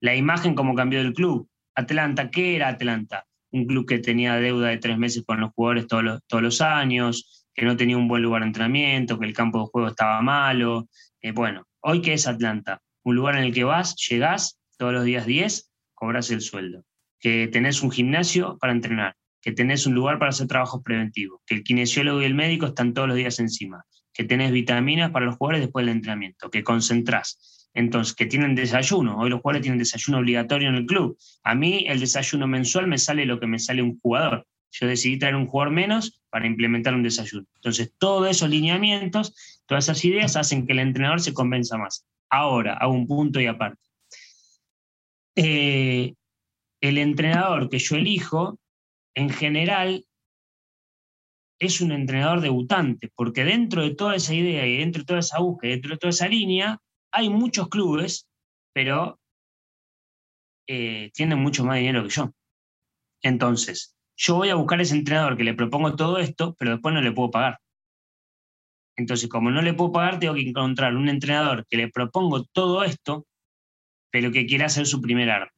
la imagen como cambió del club. Atlanta, ¿qué era Atlanta? Un club que tenía deuda de tres meses con los jugadores todos los, años, que no tenía un buen lugar de entrenamiento, que el campo de juego estaba malo. Eh, bueno, hoy qué es Atlanta? Un lugar en el que vas, llegás todos los días 10, cobras el sueldo, que tenés un gimnasio para entrenar, que tenés un lugar para hacer trabajos preventivos, que el kinesiólogo y el médico están todos los días encima, que tenés vitaminas para los jugadores después del entrenamiento, que concentrás, entonces, que tienen desayuno. Hoy los jugadores tienen desayuno obligatorio en el club. A mí el desayuno mensual me sale lo que me sale un jugador. Yo decidí traer un jugador menos para implementar un desayuno. Entonces, todos esos lineamientos, todas esas ideas hacen que el entrenador se convenza más. Ahora, hago un punto y aparte. Eh, el entrenador que yo elijo, en general, es un entrenador debutante, porque dentro de toda esa idea y dentro de toda esa búsqueda, dentro de toda esa línea, hay muchos clubes, pero eh, tienen mucho más dinero que yo. Entonces, yo voy a buscar ese entrenador que le propongo todo esto, pero después no le puedo pagar. Entonces, como no le puedo pagar, tengo que encontrar un entrenador que le propongo todo esto, pero que quiera hacer su primer arma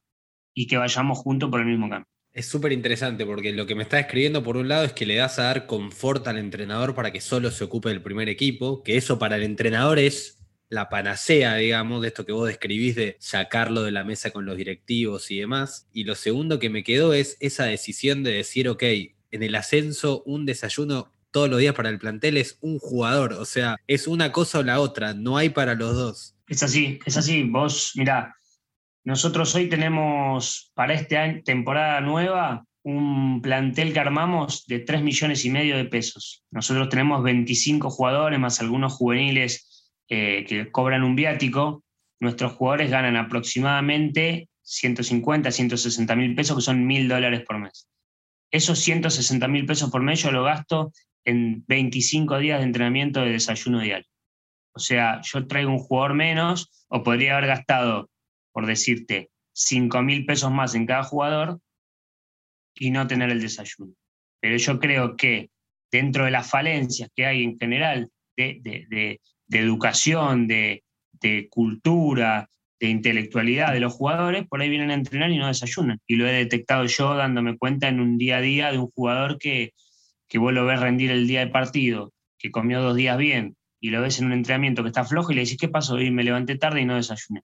y que vayamos juntos por el mismo camino. Es súper interesante porque lo que me está escribiendo por un lado es que le das a dar confort al entrenador para que solo se ocupe del primer equipo, que eso para el entrenador es la panacea, digamos, de esto que vos describís de sacarlo de la mesa con los directivos y demás. Y lo segundo que me quedó es esa decisión de decir, ok, en el ascenso un desayuno todos los días para el plantel es un jugador, o sea, es una cosa o la otra, no hay para los dos. Es así, es así. Vos, mirá, nosotros hoy tenemos para esta temporada nueva un plantel que armamos de 3 millones y medio de pesos. Nosotros tenemos 25 jugadores, más algunos juveniles eh, que cobran un viático. Nuestros jugadores ganan aproximadamente 150, 160 mil pesos, que son mil dólares por mes. Esos 160 mil pesos por mes yo lo gasto en 25 días de entrenamiento de desayuno diario. O sea, yo traigo un jugador menos o podría haber gastado, por decirte, 5 mil pesos más en cada jugador y no tener el desayuno. Pero yo creo que dentro de las falencias que hay en general de, educación, de, cultura, de intelectualidad de los jugadores, por ahí vienen a entrenar y no desayunan. Y lo he detectado yo dándome cuenta en un día a día de un jugador que, que vos lo ves rendir el día de partido, que comió dos días bien, y lo ves en un entrenamiento que está flojo y le decís, ¿qué pasó? Y me levanté tarde y no desayuné.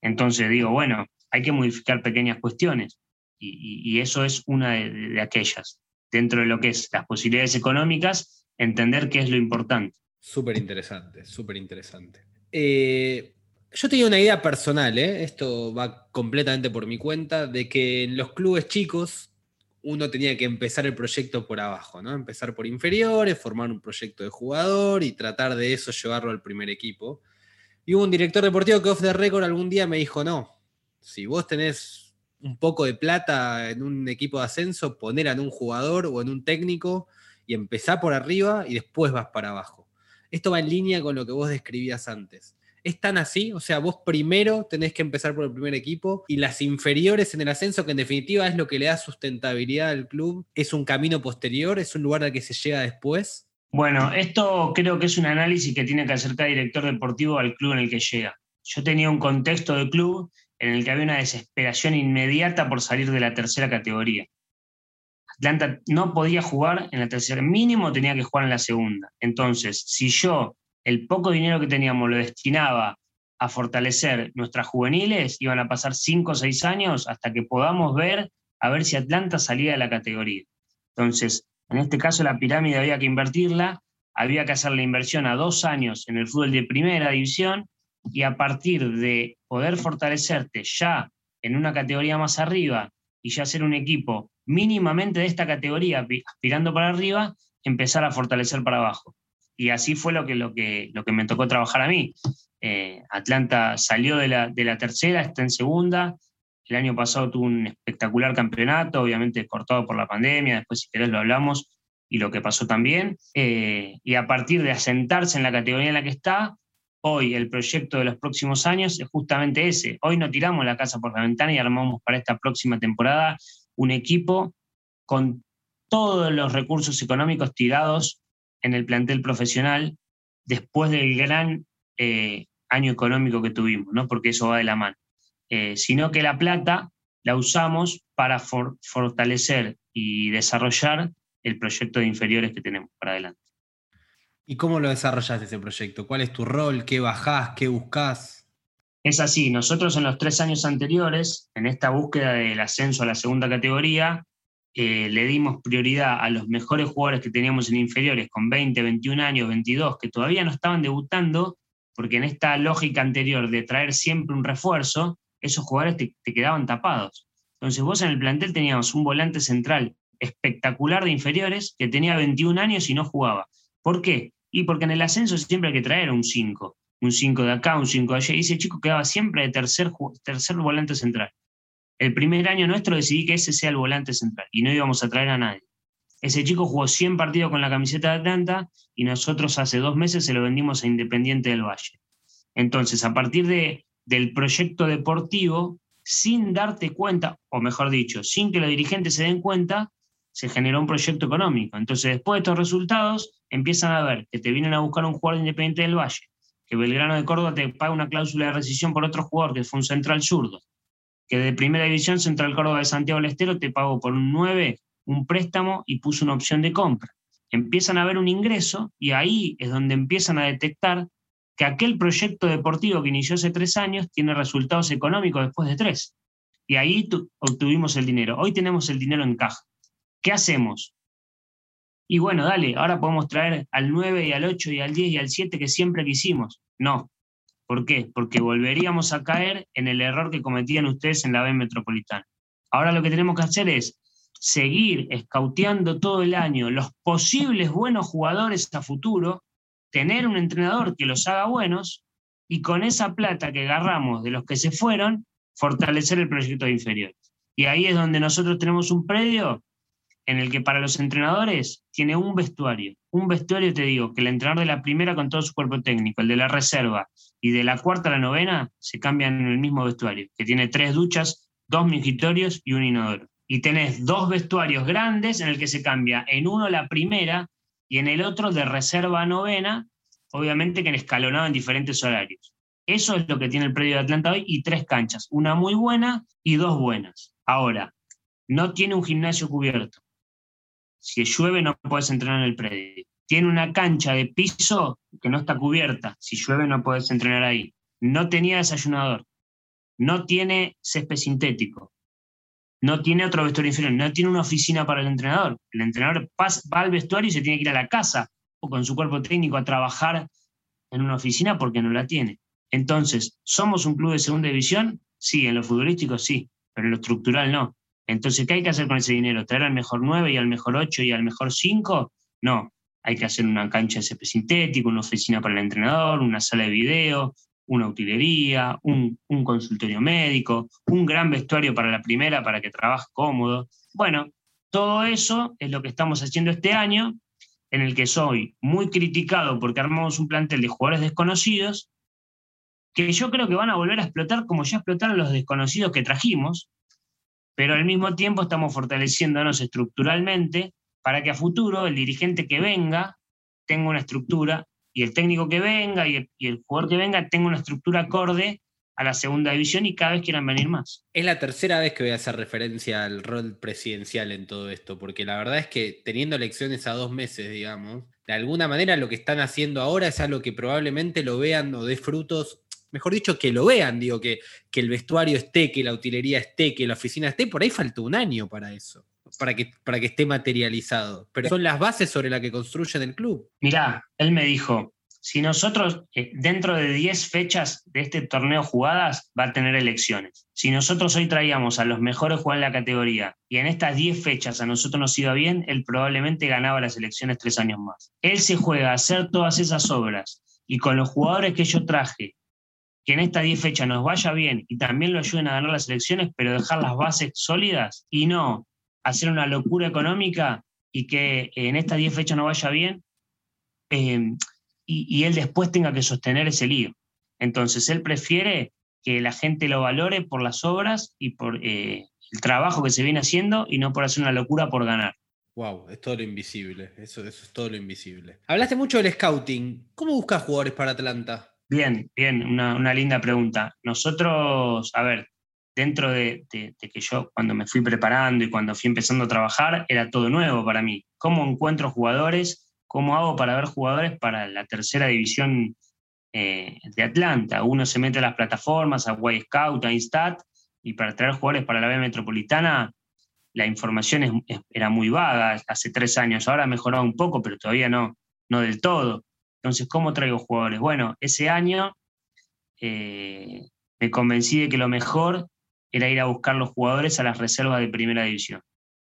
Entonces digo, bueno, hay que modificar pequeñas cuestiones y, eso es una de, aquellas. Dentro de lo que es las posibilidades económicas, entender qué es lo importante. Súper interesante, súper interesante. Eh, yo tenía una idea personal, ¿eh? esto va completamente por mi cuenta, de que en los clubes chicos uno tenía que empezar el proyecto por abajo, ¿no? Empezar por inferiores, formar un proyecto de jugador y tratar de eso llevarlo al primer equipo. Y hubo un director deportivo que off the record algún día me dijo, no, si vos tenés un poco de plata en un equipo de ascenso, poner en un jugador o en un técnico y empezar por arriba y después vas para abajo. Esto va en línea con lo que vos describías antes. ¿Es tan así? O sea, vos primero tenés que empezar por el primer equipo y las inferiores en el ascenso, que en definitiva es lo que le da sustentabilidad al club, es un camino posterior, es un lugar al que se llega después. Bueno, esto creo que es un análisis que tiene que hacer cada director deportivo al club en el que llega. Yo tenía un contexto de club en el que había una desesperación inmediata por salir de la tercera categoría. Atlanta no podía jugar en la tercera, mínimo tenía que jugar en la segunda. Entonces, si yo el poco dinero que teníamos lo destinaba a fortalecer nuestras juveniles, iban a pasar cinco o seis años hasta que podamos ver a ver si Atlanta salía de la categoría. Entonces, en este caso la pirámide había que invertirla, había que hacer la inversión a dos años en el fútbol de primera división y a partir de poder fortalecerte ya en una categoría más arriba y ya ser un equipo mínimamente de esta categoría, aspirando para arriba, empezar a fortalecer para abajo. Y así fue lo que, lo que, lo que me tocó trabajar a mí. Eh, Atlanta salió de la, de la tercera, está en segunda. El año pasado tuvo un espectacular campeonato, obviamente cortado por la pandemia, después si querés lo hablamos, y lo que pasó también. Eh, y a partir de asentarse en la categoría en la que está, hoy el proyecto de los próximos años es justamente ese. Hoy no tiramos la casa por la ventana y armamos para esta próxima temporada un equipo con todos los recursos económicos tirados en el plantel profesional después del gran eh, año económico que tuvimos, ¿no? porque eso va de la mano. Eh, sino que la plata la usamos para fortalecer y desarrollar el proyecto de inferiores que tenemos para adelante. ¿Y cómo lo desarrollaste ese proyecto? ¿Cuál es tu rol? ¿Qué bajás? ¿Qué buscas? Es así, nosotros en los tres años anteriores, en esta búsqueda del ascenso a la segunda categoría, eh, le dimos prioridad a los mejores jugadores que teníamos en inferiores con 20, 21 años, 22, que todavía no estaban debutando, porque en esta lógica anterior de traer siempre un refuerzo, esos jugadores te quedaban tapados. Entonces vos en el plantel teníamos un volante central espectacular de inferiores que tenía 21 años y no jugaba. ¿Por qué? Y porque en el ascenso siempre hay que traer un 5, un 5 de acá, un 5 de allá. Y ese chico quedaba siempre de tercer, tercer volante central. El primer año nuestro decidí que ese sea el volante central y no íbamos a traer a nadie. Ese chico jugó 100 partidos con la camiseta de Atlanta y nosotros hace dos meses se lo vendimos a Independiente del Valle. Entonces, a partir de, del proyecto deportivo, sin darte cuenta, o mejor dicho, sin que los dirigentes se den cuenta, se generó un proyecto económico. Entonces, después de estos resultados, empiezan a ver que te vienen a buscar un jugador independiente del Valle, que Belgrano de Córdoba te paga una cláusula de rescisión por otro jugador, que fue un central zurdo, que de primera división Central Córdoba de Santiago del Estero te pagó por un 9 un préstamo y puso una opción de compra. Empiezan a ver un ingreso y ahí es donde empiezan a detectar que aquel proyecto deportivo que inició hace tres años tiene resultados económicos después de tres. Y ahí obtuvimos el dinero. Hoy tenemos el dinero en caja. ¿Qué hacemos? Y bueno, dale, ahora podemos traer al 9 y al 8 y al 10 y al 7 que siempre quisimos. No. ¿Por qué? Porque volveríamos a caer en el error que cometían ustedes en la B metropolitana. Ahora lo que tenemos que hacer es seguir escauteando todo el año los posibles buenos jugadores a futuro, tener un entrenador que los haga buenos y con esa plata que agarramos de los que se fueron, fortalecer el proyecto de inferiores. Y ahí es donde nosotros tenemos un predio en el que para los entrenadores tiene un vestuario. Un vestuario, te digo, que el entrenador de la primera con todo su cuerpo técnico, el de la reserva y de la cuarta a la novena se cambian en el mismo vestuario, que tiene tres duchas, dos mingitorios y un inodoro. Y tenés dos vestuarios grandes en el que se cambia en uno la primera y en el otro de reserva a novena, obviamente que en escalonado en diferentes horarios. Eso es lo que tiene el predio de Atlanta hoy y tres canchas, una muy buena y dos buenas. Ahora, no tiene un gimnasio cubierto si llueve no puedes entrenar en el predio. Tiene una cancha de piso que no está cubierta. Si llueve no puedes entrenar ahí. No tenía desayunador. No tiene césped sintético. No tiene otro vestuario inferior. No tiene una oficina para el entrenador. El entrenador va al vestuario y se tiene que ir a la casa o con su cuerpo técnico a trabajar en una oficina porque no la tiene. Entonces, ¿somos un club de segunda división? Sí, en lo futbolístico sí, pero en lo estructural no. Entonces, ¿qué hay que hacer con ese dinero? ¿Traer al mejor 9 y al mejor 8 y al mejor 5? No, hay que hacer una cancha de CP sintético, una oficina para el entrenador, una sala de video, una utilería, un, un, consultorio médico, un gran vestuario para la primera para que trabaje cómodo. Bueno, todo eso es lo que estamos haciendo este año, en el que soy muy criticado porque armamos un plantel de jugadores desconocidos, que yo creo que van a volver a explotar como ya explotaron los desconocidos que trajimos, pero al mismo tiempo estamos fortaleciéndonos estructuralmente para que a futuro el dirigente que venga tenga una estructura y el técnico que venga y el, jugador que venga tenga una estructura acorde a la segunda división y cada vez quieran venir más. Es la tercera vez que voy a hacer referencia al rol presidencial en todo esto, porque la verdad es que teniendo elecciones a dos meses, digamos, de alguna manera lo que están haciendo ahora es algo que probablemente lo vean o dé frutos mejor dicho, que lo vean, digo, que, que el vestuario esté, que la utilería esté, que la oficina esté, por ahí falta un año para eso, para que, para que esté materializado. Pero son las bases sobre las que construyen el club. Mirá, él me dijo, si nosotros eh, dentro de 10 fechas de este torneo jugadas va a tener elecciones. Si nosotros hoy traíamos a los mejores jugadores de la categoría y en estas 10 fechas a nosotros nos iba bien, él probablemente ganaba las elecciones tres años más. Él se juega a hacer todas esas obras y con los jugadores que yo traje que en esta 10 fechas nos vaya bien y también lo ayuden a ganar las elecciones, pero dejar las bases sólidas y no hacer una locura económica y que en estas 10 fechas no vaya bien em, y, él después tenga que sostener ese lío. Entonces, él prefiere que la gente lo valore por las obras y por eh, el trabajo que se viene haciendo y no por hacer una locura por ganar. Wow, es todo lo invisible, eso, eso es todo lo invisible. Hablaste mucho del scouting. ¿Cómo buscas jugadores para Atlanta? Bien, bien, una, linda pregunta. Nosotros, a ver, dentro de, que yo cuando me fui preparando y cuando fui empezando a trabajar, era todo nuevo para mí. ¿Cómo encuentro jugadores? ¿Cómo hago para ver jugadores para la tercera división eh, de Atlanta? Uno se mete a las plataformas, a Y Scout, a Instat, y para traer jugadores para la B Metropolitana, la información era muy vaga hace tres años. Ahora ha mejorado un poco, pero todavía no, no del todo. Entonces, ¿cómo traigo jugadores? Bueno, ese año eh, me convencí de que lo mejor era ir a buscar los jugadores a las reservas de primera división.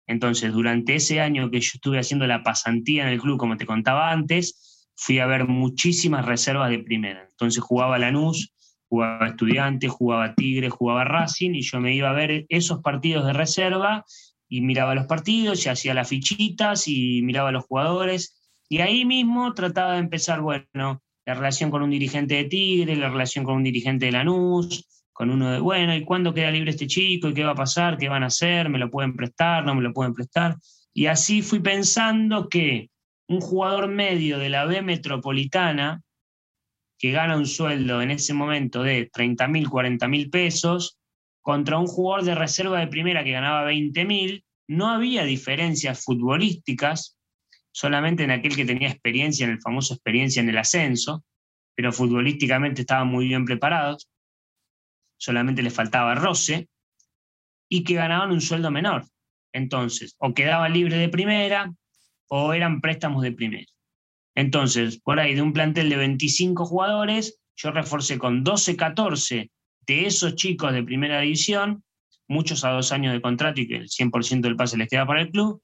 Entonces, durante ese año que yo estuve haciendo la pasantía en el club, como te contaba antes, fui a ver muchísimas reservas de primera. Entonces jugaba Lanús, jugaba Estudiantes, jugaba Tigre, jugaba Racing, y yo me iba a ver esos partidos de reserva y miraba los partidos y hacía las fichitas y miraba los jugadores y ahí mismo trataba de empezar, bueno, la relación con un dirigente de Tigre, la relación con un dirigente de Lanús, con uno de, bueno, ¿y cuándo queda libre este chico? ¿Y qué va a pasar? ¿Qué van a hacer? ¿Me lo pueden prestar? ¿No me lo pueden prestar? Y así fui pensando que un jugador medio de la B metropolitana, que gana un sueldo en ese momento de 30 mil, 40 mil pesos, contra un jugador de reserva de primera que ganaba 20 mil, no había diferencias futbolísticas, solamente en aquel que tenía experiencia, en el famoso experiencia en el ascenso, pero futbolísticamente estaban muy bien preparados, solamente les faltaba roce, y que ganaban un sueldo menor. Entonces, o quedaban libre de primera, o eran préstamos de primera. Entonces, por ahí de un plantel de 25 jugadores, yo reforcé con 12, 14 de esos chicos de primera división, muchos a dos años de contrato y que el 100% del pase les queda para el club,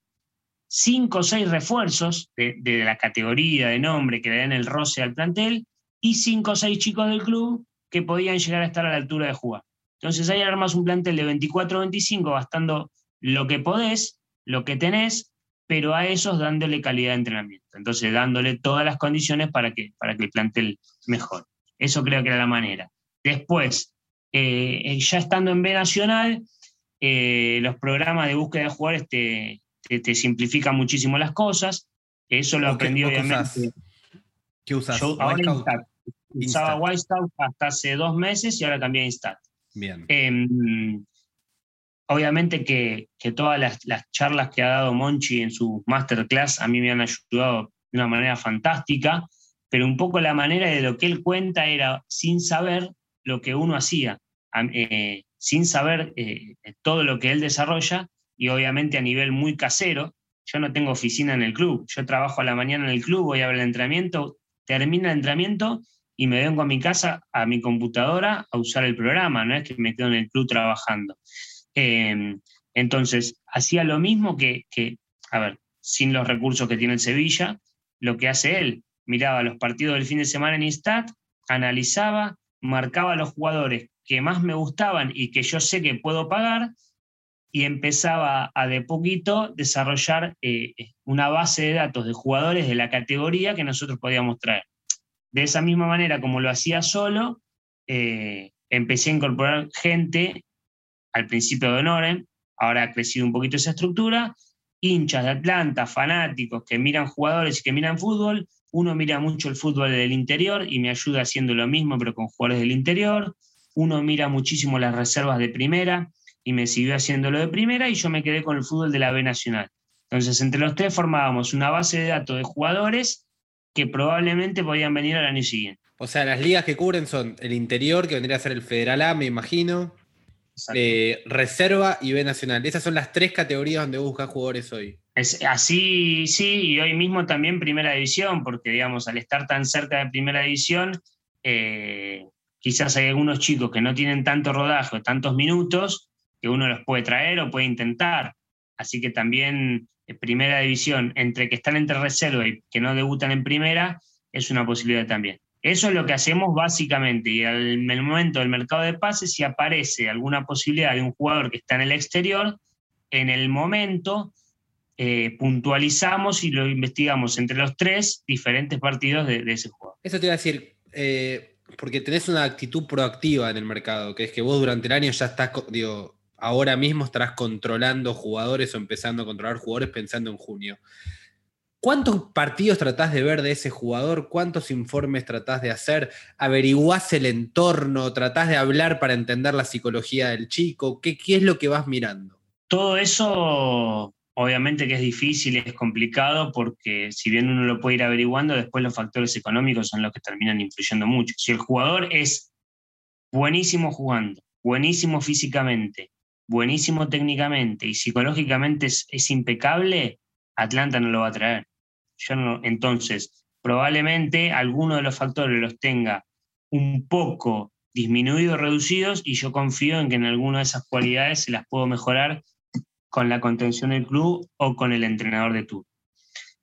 cinco o seis refuerzos de, la categoría, de nombre, que le den el roce al plantel, y cinco o seis chicos del club que podían llegar a estar a la altura de jugar. Entonces ahí armas un plantel de 24 o 25 gastando lo que podés, lo que tenés, pero a esos dándole calidad de entrenamiento. Entonces dándole todas las condiciones para que, para que el plantel mejore. Eso creo que era la manera. Después, eh, ya estando en B Nacional, eh, los programas de búsqueda de jugadores te, simplifica muchísimo las cosas. Eso lo aprendí obviamente. ¿Qué usas? Yo ahora Instat. Usaba Whitescout hasta hace dos meses y ahora cambié a Instat. Bien. Em, obviamente que, todas las, charlas que ha dado Monchi en su masterclass a mí me han ayudado de una manera fantástica, pero un poco la manera de lo que él cuenta era sin saber lo que uno hacía, eh, sin saber eh, todo lo que él desarrolla, y obviamente a nivel muy casero. Yo no tengo oficina en el club, yo trabajo a la mañana en el club, voy a ver el entrenamiento, termina el entrenamiento y me vengo a mi casa, a mi computadora, a usar el programa, no es que me quedo en el club trabajando. Em, entonces, hacía lo mismo que, que, a ver, sin los recursos que tiene el Sevilla, lo que hace él, miraba los partidos del fin de semana en Instat, analizaba, marcaba los jugadores que más me gustaban y que yo sé que puedo pagar, y empezaba a de poquito desarrollar eh, una base de datos de jugadores de la categoría que nosotros podíamos traer. De esa misma manera, como lo hacía solo, eh, empecé a incorporar gente, al principio de Honoren, ahora ha crecido un poquito esa estructura, hinchas de Atlanta, fanáticos que miran jugadores y que miran fútbol. Uno mira mucho el fútbol del interior y me ayuda haciendo lo mismo, pero con jugadores del interior. Uno mira muchísimo las reservas de primera y me siguió haciéndolo de primera y yo me quedé con el fútbol de la B Nacional. Entonces, entre los tres formábamos una base de datos de jugadores que probablemente podían venir al año siguiente. O sea, las ligas que cubren son el interior, que vendría a ser el Federal A, me imagino, eh, Reserva y B Nacional. Esas son las tres categorías donde buscas jugadores hoy. Es, así, sí, y hoy mismo también Primera División, porque digamos, al estar tan cerca de Primera División, eh, quizás hay algunos chicos que no tienen tanto rodaje o tantos minutos, que uno los puede traer o puede intentar. Así que también eh, primera división, entre que están entre reserva y que no debutan en primera, es una posibilidad también. Eso es lo que hacemos básicamente. Y en el momento del mercado de pases, si aparece alguna posibilidad de un jugador que está en el exterior, en el momento eh, puntualizamos y lo investigamos entre los tres diferentes partidos de, ese jugador. Eso te iba a decir, eh, porque tenés una actitud proactiva en el mercado, que es que vos durante el año ya estás, digo, ahora mismo estarás controlando jugadores o empezando a controlar jugadores pensando en junio. ¿Cuántos partidos tratás de ver de ese jugador? ¿Cuántos informes tratás de hacer? ¿Averiguás el entorno? ¿Tratás de hablar para entender la psicología del chico? ¿Qué, qué es lo que vas mirando? Todo eso, obviamente que es difícil, es complicado, porque si bien uno lo puede ir averiguando, después los factores económicos son los que terminan influyendo mucho. Si el jugador es buenísimo jugando, buenísimo físicamente, buenísimo técnicamente y psicológicamente es, impecable, Atlanta no lo va a traer. Yo entonces, probablemente alguno de los factores los tenga un poco disminuidos, reducidos, y yo confío en que en alguna de esas cualidades se las puedo mejorar con la contención del club o con el entrenador de turno.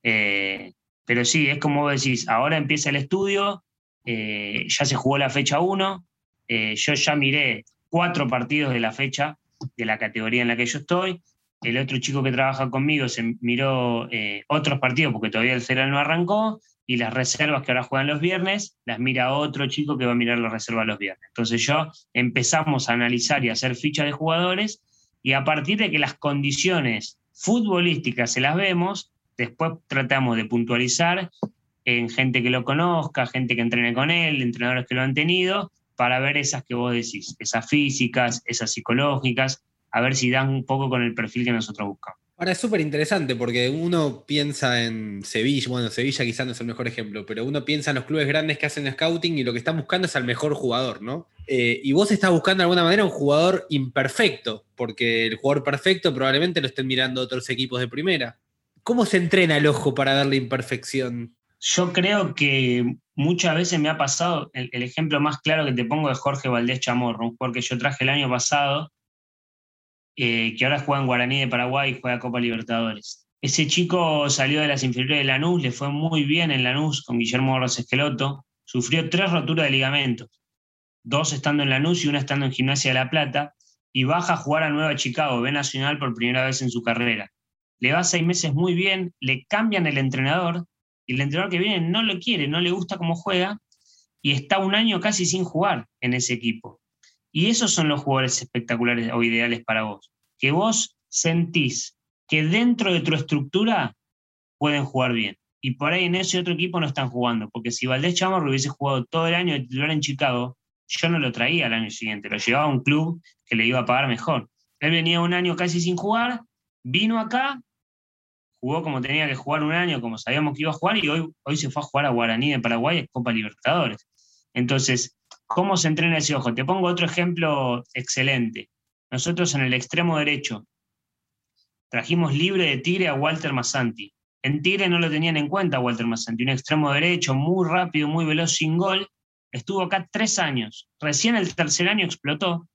Eh, pero sí, es como decís, ahora empieza el estudio, eh, ya se jugó la fecha 1, eh, yo ya miré cuatro partidos de la fecha de la categoría en la que yo estoy. El otro chico que trabaja conmigo se miró eh, otros partidos porque todavía el Ceral no arrancó y las reservas que ahora juegan los viernes las mira otro chico que va a mirar las reservas los viernes. Entonces yo empezamos a analizar y hacer fichas de jugadores y a partir de que las condiciones futbolísticas se las vemos, después tratamos de puntualizar en gente que lo conozca, gente que entrene con él, entrenadores que lo han tenido, para ver esas que vos decís, esas físicas, esas psicológicas, a ver si dan un poco con el perfil que nosotros buscamos. Ahora es súper interesante porque uno piensa en Sevilla, bueno, Sevilla quizás no es el mejor ejemplo, pero uno piensa en los clubes grandes que hacen scouting y lo que están buscando es al mejor jugador, ¿no? Eh, y vos estás buscando de alguna manera un jugador imperfecto, porque el jugador perfecto probablemente lo estén mirando otros equipos de primera. ¿Cómo se entrena el ojo para darle imperfección? Yo creo que muchas veces me ha pasado, el, ejemplo más claro que te pongo es Jorge Valdés Chamorro, un jugador que yo traje el año pasado, eh, que ahora juega en Guaraní de Paraguay y juega Copa Libertadores. Ese chico salió de las inferiores de Lanús, le fue muy bien en Lanús con Guillermo Borras Esqueloto, sufrió tres roturas de ligamentos, dos estando en Lanús y una estando en Gimnasia de La Plata, y baja a jugar a Nueva Chicago, B Nacional por primera vez en su carrera. Le va seis meses muy bien, le cambian el entrenador, y el entrenador que viene no lo quiere, no le gusta cómo juega, y está un año casi sin jugar en ese equipo. Y esos son los jugadores espectaculares o ideales para vos, que vos sentís que dentro de tu estructura pueden jugar bien. Y por ahí en ese otro equipo no están jugando, porque si Valdés Chamorro hubiese jugado todo el año de titular en Chicago, yo no lo traía al año siguiente, lo llevaba a un club que le iba a pagar mejor. Él venía un año casi sin jugar, vino acá, jugó como tenía que jugar un año, como sabíamos que iba a jugar, y hoy, hoy se fue a jugar a Guaraní de Paraguay, es Copa Libertadores. Entonces, ¿cómo se entrena ese ojo? Te pongo otro ejemplo excelente. Nosotros en el extremo derecho trajimos libre de Tigre a Walter Massanti. En Tigre no lo tenían en cuenta Walter Massanti, un extremo derecho muy rápido, muy veloz, sin gol. Estuvo acá tres años. Recién el tercer año explotó.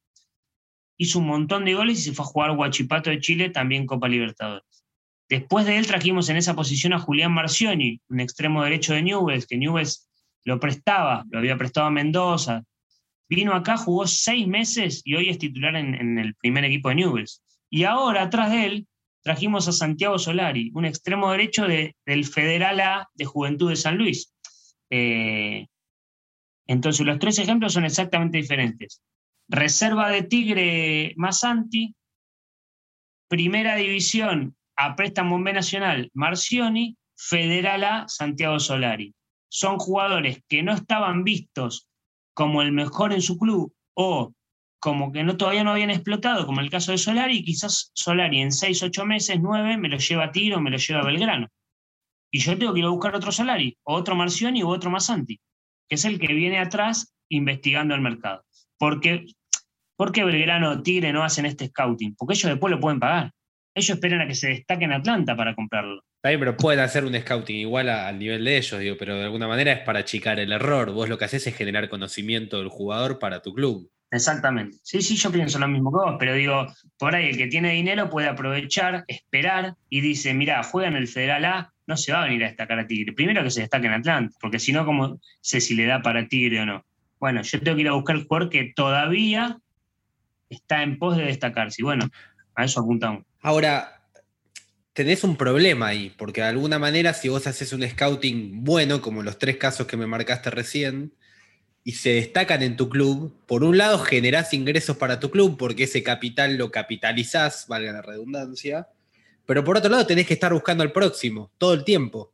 Hizo un montón de goles y se fue a jugar Guachipato de Chile, también Copa Libertadores. Después de él trajimos en esa posición a Julián Marcioni, un extremo derecho de Newells, que Newells lo prestaba, lo había prestado a Mendoza. Vino acá, jugó seis meses y hoy es titular en, el primer equipo de Newells. Y ahora, atrás de él, trajimos a Santiago Solari, un extremo derecho del Federal A de Juventud de San Luis. Eh, entonces, los tres ejemplos son exactamente diferentes. Reserva de Tigre Masanti, Primera División a préstamo B Nacional Marcioni, Federal A Santiago Solari. Son jugadores que no estaban vistos como el mejor en su club o como que no, todavía no habían explotado, como el caso de Solari, quizás Solari en 6, 8 meses, 9, me lo lleva a Tiro, me lo lleva a Belgrano. Y yo tengo que ir a buscar otro Solari, o otro Marcioni, o otro Masanti, que es el que viene atrás investigando el mercado. Porque, ¿Por qué Belgrano o Tigre no hacen este scouting? Porque ellos después lo pueden pagar. Ellos esperan a que se destaque en Atlanta para comprarlo. Está bien, pero pueden hacer un scouting igual al nivel de ellos, digo, pero de alguna manera es para achicar el error. Vos lo que haces es generar conocimiento del jugador para tu club. Exactamente. Sí, sí, yo pienso lo mismo que vos, pero digo, por ahí el que tiene dinero puede aprovechar, esperar y dice, mira, juega en el Federal A, no se va a venir a destacar a Tigre. Primero que se destaque en Atlanta, porque si no, ¿cómo sé si le da para Tigre o no? Bueno, yo tengo que ir a buscar el jugador que todavía está en pos de destacarse. Y bueno, a eso apuntamos. Ahora, tenés un problema ahí, porque de alguna manera si vos haces un scouting bueno, como los tres casos que me marcaste recién, y se destacan en tu club, por un lado generás ingresos para tu club, porque ese capital lo capitalizás, valga la redundancia, pero por otro lado tenés que estar buscando al próximo, todo el tiempo.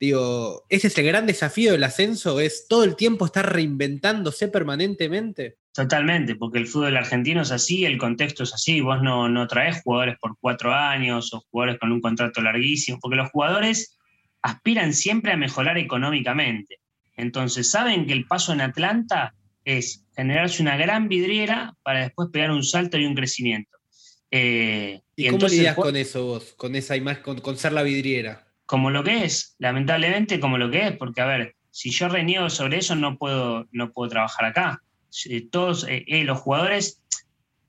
Digo, ese es el gran desafío del ascenso, es todo el tiempo estar reinventándose permanentemente. Totalmente, porque el fútbol argentino es así, el contexto es así, vos no, no traes jugadores por cuatro años o jugadores con un contrato larguísimo, porque los jugadores aspiran siempre a mejorar económicamente. Entonces saben que el paso en Atlanta es generarse una gran vidriera para después pegar un salto y un crecimiento. Eh, ¿Y, cómo lidias con eso vos, con esa imagen, con ser la vidriera? Como lo que es, lamentablemente como lo que es, porque a ver, si yo reniego sobre eso no puedo, no puedo trabajar acá. Todos eh, eh, los jugadores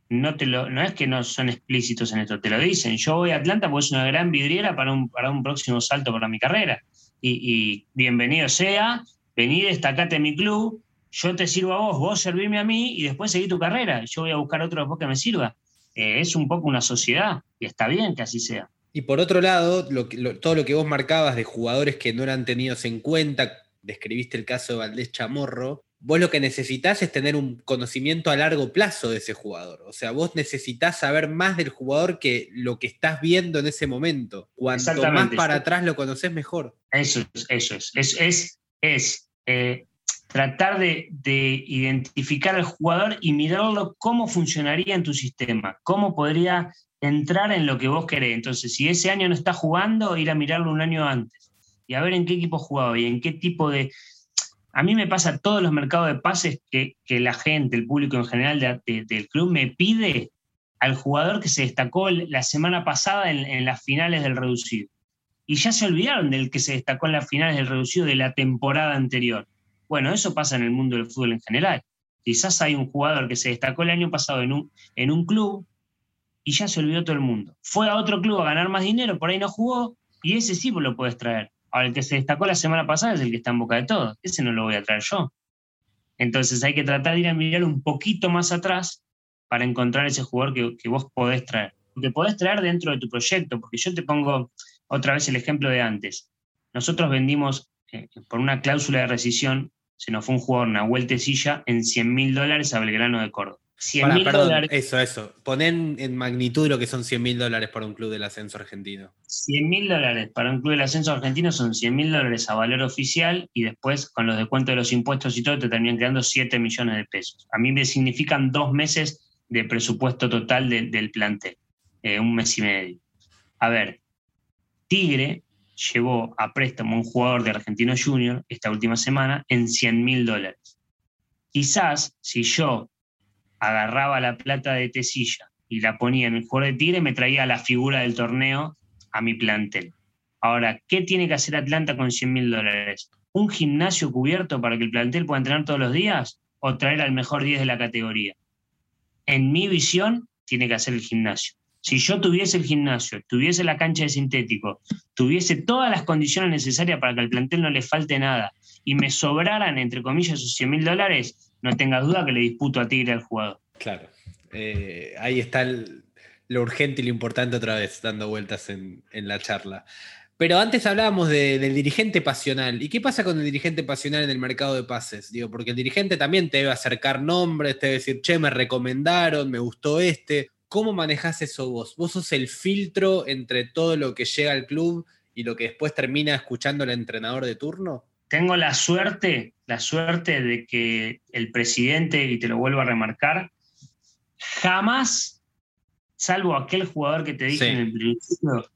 no, te lo, no es que no son explícitos en esto, te lo dicen. Yo voy a Atlanta porque es una gran vidriera para un, para un próximo salto para mi carrera. Y, bienvenido sea, vení, destacate en mi club, yo te sirvo a vos, vos servirme a mí y después seguí tu carrera. Yo voy a buscar otro después que me sirva. Eh, es un poco una sociedad y está bien que así sea. Y por otro lado, todo lo que vos marcabas de jugadores que no eran tenidos en cuenta, describiste el caso de Valdés Chamorro, vos lo que necesitas es tener un conocimiento a largo plazo de ese jugador. O sea, vos necesitas saber más del jugador que lo que estás viendo en ese momento. Cuanto más para atrás lo conoces, mejor. Eso es, eso es. Es, es, eh, tratar de, de, identificar al jugador y mirarlo cómo funcionaría en tu sistema, cómo podría entrar en lo que vos querés. Entonces, si ese año no está jugando, ir a mirarlo un año antes y a ver en qué equipo jugaba y en qué tipo de... A mí me pasa todos los mercados de pases que, la gente, el público en general del club me pide al jugador que se destacó la semana pasada en, en las finales del reducido. Y ya se olvidaron del que se destacó en las finales del reducido de la temporada anterior. Bueno, eso pasa en el mundo del fútbol en general. Quizás hay un jugador que se destacó el año pasado en un, en un club y ya se olvidó todo el mundo. Fue a otro club a ganar más dinero, por ahí no jugó, y ese sí lo puedes traer. Ahora, el que se destacó la semana pasada es el que está en boca de todos. Ese no lo voy a traer yo. Entonces hay que tratar de ir a mirar un poquito más atrás para encontrar ese jugador que, vos podés traer. Que podés traer dentro de tu proyecto, porque yo te pongo otra vez el ejemplo de antes. Nosotros vendimos eh, por una cláusula de rescisión, se nos fue un jugador, Nahuel Tecilla, en 100 mil dólares a Belgrano de Córdoba. 100 mil dólares. Eso, eso. Ponen en magnitud lo que son 100 mil dólares para un club del ascenso argentino. 100 mil dólares para un club del ascenso argentino son 100 mil dólares a valor oficial y después con los descuentos de los impuestos y todo te terminan quedando 7 millones de pesos. A mí me significan dos meses de presupuesto total del plantel, eh, un mes y medio. A ver, Tigre llevó a préstamo a un jugador de Argentino Junior esta última semana en 100 mil dólares. Quizás si yo agarraba la plata de Tesilla y la ponía en el jugador de Tigre, me traía la figura del torneo a mi plantel. Ahora, ¿qué tiene que hacer Atlanta con 100 mil dólares? ¿Un gimnasio cubierto para que el plantel pueda entrenar todos los días o traer al mejor 10 de la categoría? En mi visión, tiene que hacer el gimnasio. Si yo tuviese el gimnasio, tuviese la cancha de sintético, tuviese todas las condiciones necesarias para que al plantel no le falte nada y me sobraran, entre comillas, esos 100 mil dólares, no tengas duda que le disputo a Tigre al jugador. Claro. Eh, ahí está lo urgente y lo importante otra vez, dando vueltas en, la charla. Pero antes hablábamos del dirigente pasional. ¿Y qué pasa con el dirigente pasional en el mercado de pases? Digo, porque el dirigente también te debe acercar nombres, te debe decir, che, me recomendaron, me gustó este. ¿Cómo manejas eso vos? ¿Vos sos el filtro entre todo lo que llega al club y lo que después termina escuchando el entrenador de turno? Tengo la suerte, la suerte de que el presidente, y te lo vuelvo a remarcar, jamás, salvo aquel jugador que te dije en el principio,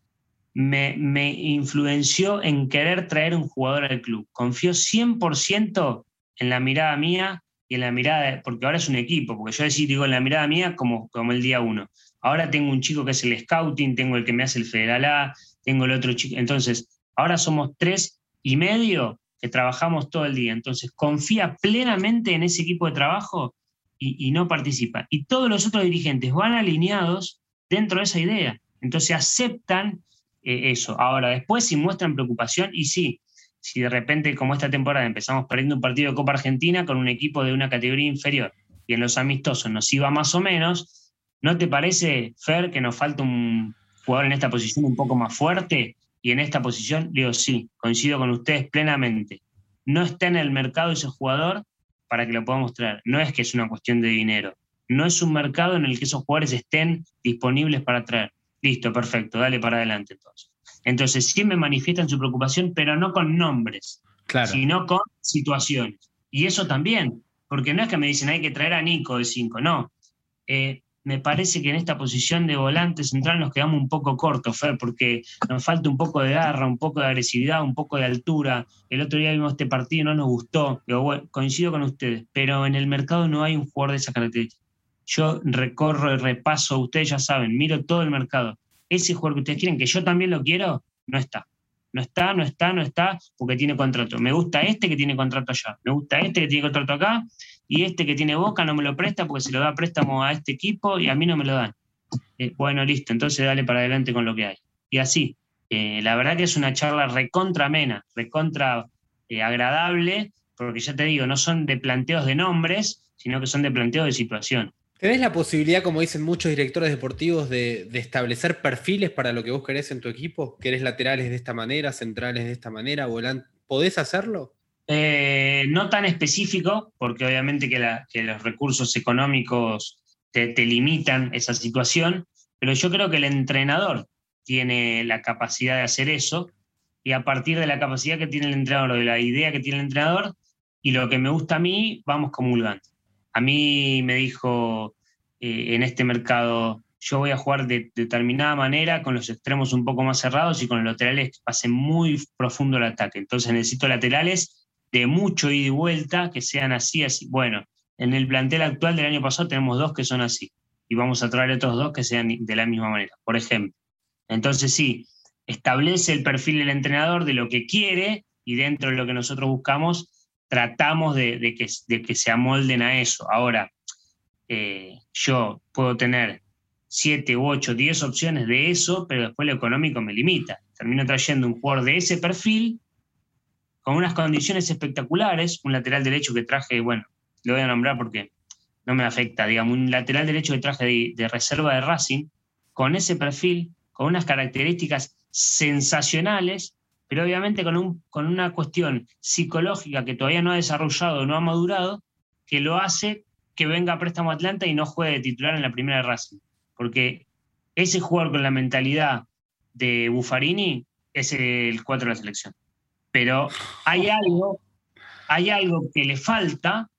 me, me, influenció en querer traer un jugador al club. Confío 100% en la mirada mía y en la mirada, porque ahora es un equipo, porque yo decir, digo, en la mirada mía como, como el día uno. Ahora tengo un chico que es el scouting, tengo el que me hace el Federal A, tengo el otro chico. Entonces, ahora somos tres y medio que trabajamos todo el día. Entonces, confía plenamente en ese equipo de trabajo y, no participa. Y todos los otros dirigentes van alineados dentro de esa idea. Entonces, aceptan eh, eso. Ahora, después, si muestran preocupación, y sí, si de repente, como esta temporada, empezamos perdiendo un partido de Copa Argentina con un equipo de una categoría inferior y en los amistosos nos iba más o menos, ¿no te parece, Fer, que nos falta un jugador en esta posición un poco más fuerte? Y en esta posición, digo, sí, coincido con ustedes plenamente. No está en el mercado ese jugador para que lo podamos traer. No es que es una cuestión de dinero. No es un mercado en el que esos jugadores estén disponibles para traer. Listo, perfecto, dale para adelante entonces. Entonces sí me manifiestan su preocupación, pero no con nombres, sino con situaciones. Y eso también, porque no es que me dicen hay que traer a Nico de 5, no. Eh, me parece que en esta posición de volante central nos quedamos un poco cortos, Fer, porque nos falta un poco de garra, un poco de agresividad, un poco de altura. El otro día vimos este partido y no nos gustó. coincido con ustedes, pero en el mercado no hay un jugador de esa característica. Yo recorro y repaso, ustedes ya saben, miro todo el mercado. Ese jugador que ustedes quieren, que yo también lo quiero, no está. No está, no está, no está, porque tiene contrato. Me gusta este que tiene contrato allá. Me gusta este que tiene contrato acá y este que tiene Boca no me lo presta porque se lo da préstamo a este equipo y a mí no me lo dan. Eh, bueno, listo, entonces dale para adelante con lo que hay. Y así, eh, la verdad que es una charla recontra amena, recontra eh, agradable, porque ya te digo, no son de planteos de nombres, sino que son de planteos de situación. ¿Tenés la posibilidad, como dicen muchos directores deportivos, de, de, establecer perfiles para lo que vos querés en tu equipo? ¿Querés laterales de esta manera, centrales de esta manera, volantes? ¿Podés hacerlo? Eh, no tan específico, porque obviamente que, los recursos económicos te, limitan esa situación, pero yo creo que el entrenador tiene la capacidad de hacer eso y a partir de la capacidad que tiene el entrenador, o de la idea que tiene el entrenador y lo que me gusta a mí, vamos comulgando. A mí me dijo eh, en este mercado, yo voy a jugar de, determinada manera, con los extremos un poco más cerrados y con los laterales que pase muy profundo el ataque. Entonces necesito laterales de mucho ida y vuelta, que sean así, así. Bueno, en el plantel actual del año pasado tenemos dos que son así, y vamos a traer otros dos que sean de la misma manera, por ejemplo. Entonces sí, establece el perfil del entrenador de lo que quiere y dentro de lo que nosotros buscamos, tratamos de, que, de que, se amolden a eso. Ahora, eh, yo puedo tener 7, 8, 10 opciones de eso, pero después lo económico me limita. Termino trayendo un jugador de ese perfil, con unas condiciones espectaculares, un lateral derecho que traje, bueno, lo voy a nombrar porque no me afecta, digamos, un lateral derecho que traje de, reserva de Racing, con ese perfil, con unas características sensacionales, pero obviamente con, un, con una cuestión psicológica que todavía no ha desarrollado, no ha madurado, que lo hace que venga a préstamo Atlanta y no juegue de titular en la primera de Racing. Porque ese jugador con la mentalidad de Buffarini es el 4 de la selección. Pero hay algo, hay algo que le falta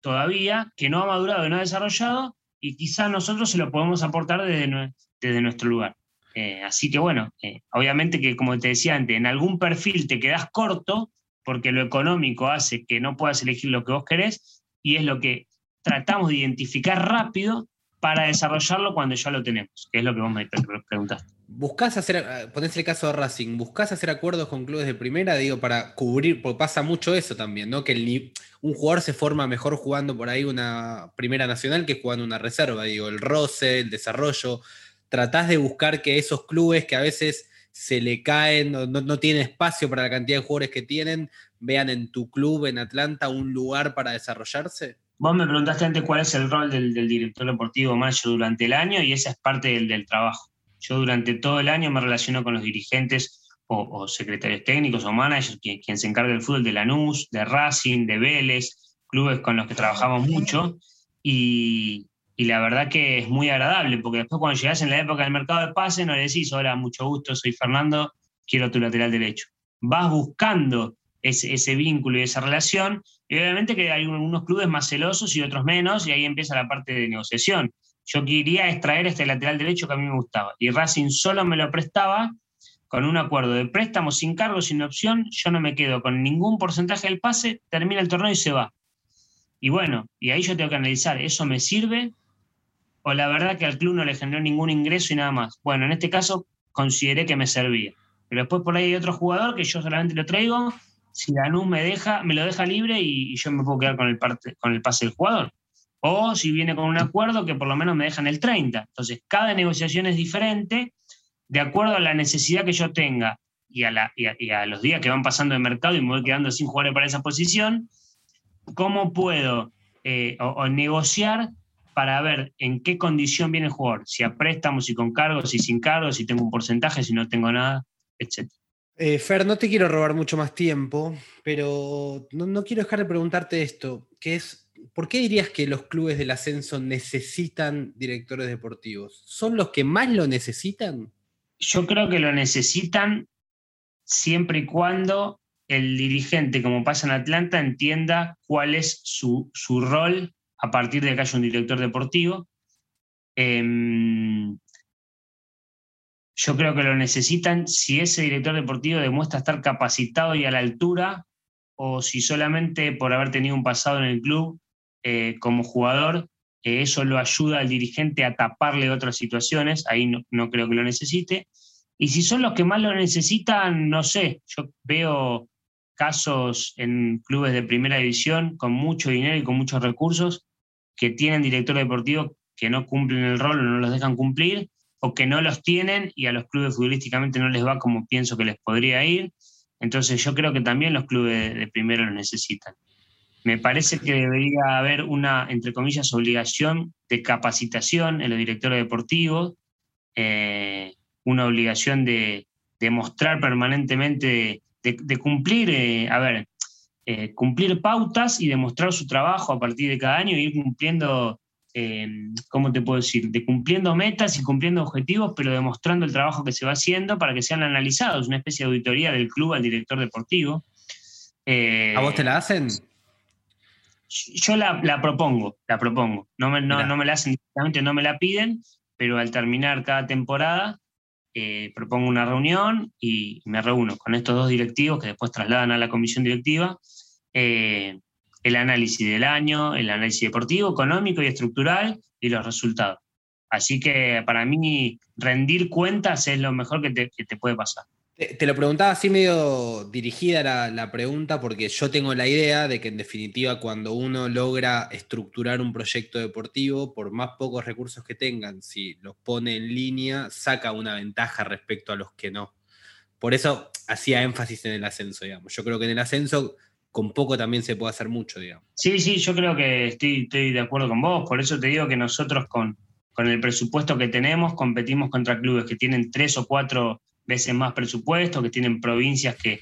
todavía, que no ha madurado y no ha desarrollado, y quizá nosotros se lo podemos aportar desde, desde nuestro lugar. Eh, así que bueno, eh, obviamente que como te decía antes, en algún perfil te quedas corto porque lo económico hace que no puedas elegir lo que vos querés y es lo que tratamos de identificar rápido para desarrollarlo cuando ya lo tenemos, que es lo que vos me preguntaste. ¿Buscás hacer, eh, ponés el caso de Racing, buscás hacer acuerdos con clubes de primera, digo, para cubrir, porque pasa mucho eso también, ¿no? Que un jugador se forma mejor jugando por ahí una primera nacional que jugando una reserva, digo, el roce, el desarrollo. Tratás de buscar que esos clubes que a veces se le caen, no, no, tienen espacio para la cantidad de jugadores que tienen, vean en tu club, en Atlanta, un lugar para desarrollarse. Vos me preguntaste antes cuál es el rol del, director deportivo Mayo durante el año y esa es parte del, trabajo. Yo durante todo el año me relaciono con los dirigentes o, secretarios técnicos o managers, quien, se encarga del fútbol de Lanús, de Racing, de Vélez, clubes con los que trabajamos mucho. Y, y la verdad que es muy agradable, porque después cuando llegas en la época del mercado de pase, no le decís, hola, mucho gusto, soy Fernando, quiero tu lateral derecho. Vas buscando ese, ese, vínculo y esa relación. Y obviamente que hay unos clubes más celosos y otros menos, y ahí empieza la parte de negociación. Yo quería extraer este lateral derecho que a mí me gustaba, y Racing solo me lo prestaba con un acuerdo de préstamo sin cargo, sin opción, yo no me quedo con ningún porcentaje del pase, termina el torneo y se va. Y bueno, y ahí yo tengo que analizar, ¿eso me sirve? O la verdad que al club no le generó ningún ingreso y nada más. Bueno, en este caso consideré que me servía. Pero después por ahí hay otro jugador que yo solamente lo traigo si Danús me deja, me lo deja libre y, yo me puedo quedar con el, parte, con el pase del jugador. O si viene con un acuerdo que por lo menos me dejan el 30. Entonces, cada negociación es diferente de acuerdo a la necesidad que yo tenga y a, los días que van pasando de mercado y me voy quedando sin jugadores para esa posición, cómo puedo eh, o, negociar para ver en qué condición viene el jugador, si a préstamos, si con cargos, si sin cargos, si tengo un porcentaje, si no tengo nada, etc. Eh, Fer, no te quiero robar mucho más tiempo, pero no, quiero dejar de preguntarte esto, que es, ¿por qué dirías que los clubes del ascenso necesitan directores deportivos? ¿Son los que más lo necesitan? Yo creo que lo necesitan siempre y cuando el dirigente, como pasa en Atlanta, entienda cuál es su, rol a partir de que haya un director deportivo. Em, yo creo que lo necesitan si ese director deportivo demuestra estar capacitado y a la altura, o si solamente por haber tenido un pasado en el club eh, como jugador, eso lo ayuda al dirigente a taparle otras situaciones, ahí no, no, creo que lo necesite. Y si son los que más lo necesitan, no sé, yo veo casos en clubes de primera división con mucho dinero y con muchos recursos que tienen director deportivo que no cumplen el rol o no los dejan cumplir o que no los tienen y a los clubes futbolísticamente no les va como pienso que les podría ir. Entonces yo creo que también los clubes de primero lo necesitan. Me parece que debería haber una, entre comillas, obligación de capacitación en los directores deportivos, eh, una obligación de, mostrar permanentemente, de, cumplir, eh, a ver, eh, cumplir pautas y demostrar su trabajo a partir de cada año e ir cumpliendo eh, ¿cómo te puedo decir? De cumpliendo metas y cumpliendo objetivos, pero demostrando el trabajo que se va haciendo para que sean analizados, una especie de auditoría del club al director deportivo. ¿A vos te la hacen? Yo la, propongo, la propongo. No me, no, me, la hacen directamente, no me la piden, pero al terminar cada temporada eh, propongo una reunión y me reúno con estos dos directivos que después trasladan a la comisión directiva el análisis del año, el análisis deportivo, económico y estructural y los resultados. Así que para mí rendir cuentas es lo mejor que te, puede pasar. Te, lo preguntaba así medio dirigida la, la, pregunta porque yo tengo la idea de que en definitiva cuando uno logra estructurar un proyecto deportivo, por más pocos recursos que tengan, si los pone en línea, saca una ventaja respecto a los que no. Por eso hacía énfasis en el ascenso, digamos. Yo creo que en el ascenso con poco también se puede hacer mucho, digamos. Sí, sí, yo creo que estoy, estoy de acuerdo con vos. Por eso te digo que nosotros con, con el presupuesto que tenemos competimos contra clubes que tienen tres o cuatro veces más presupuesto, que tienen provincias que,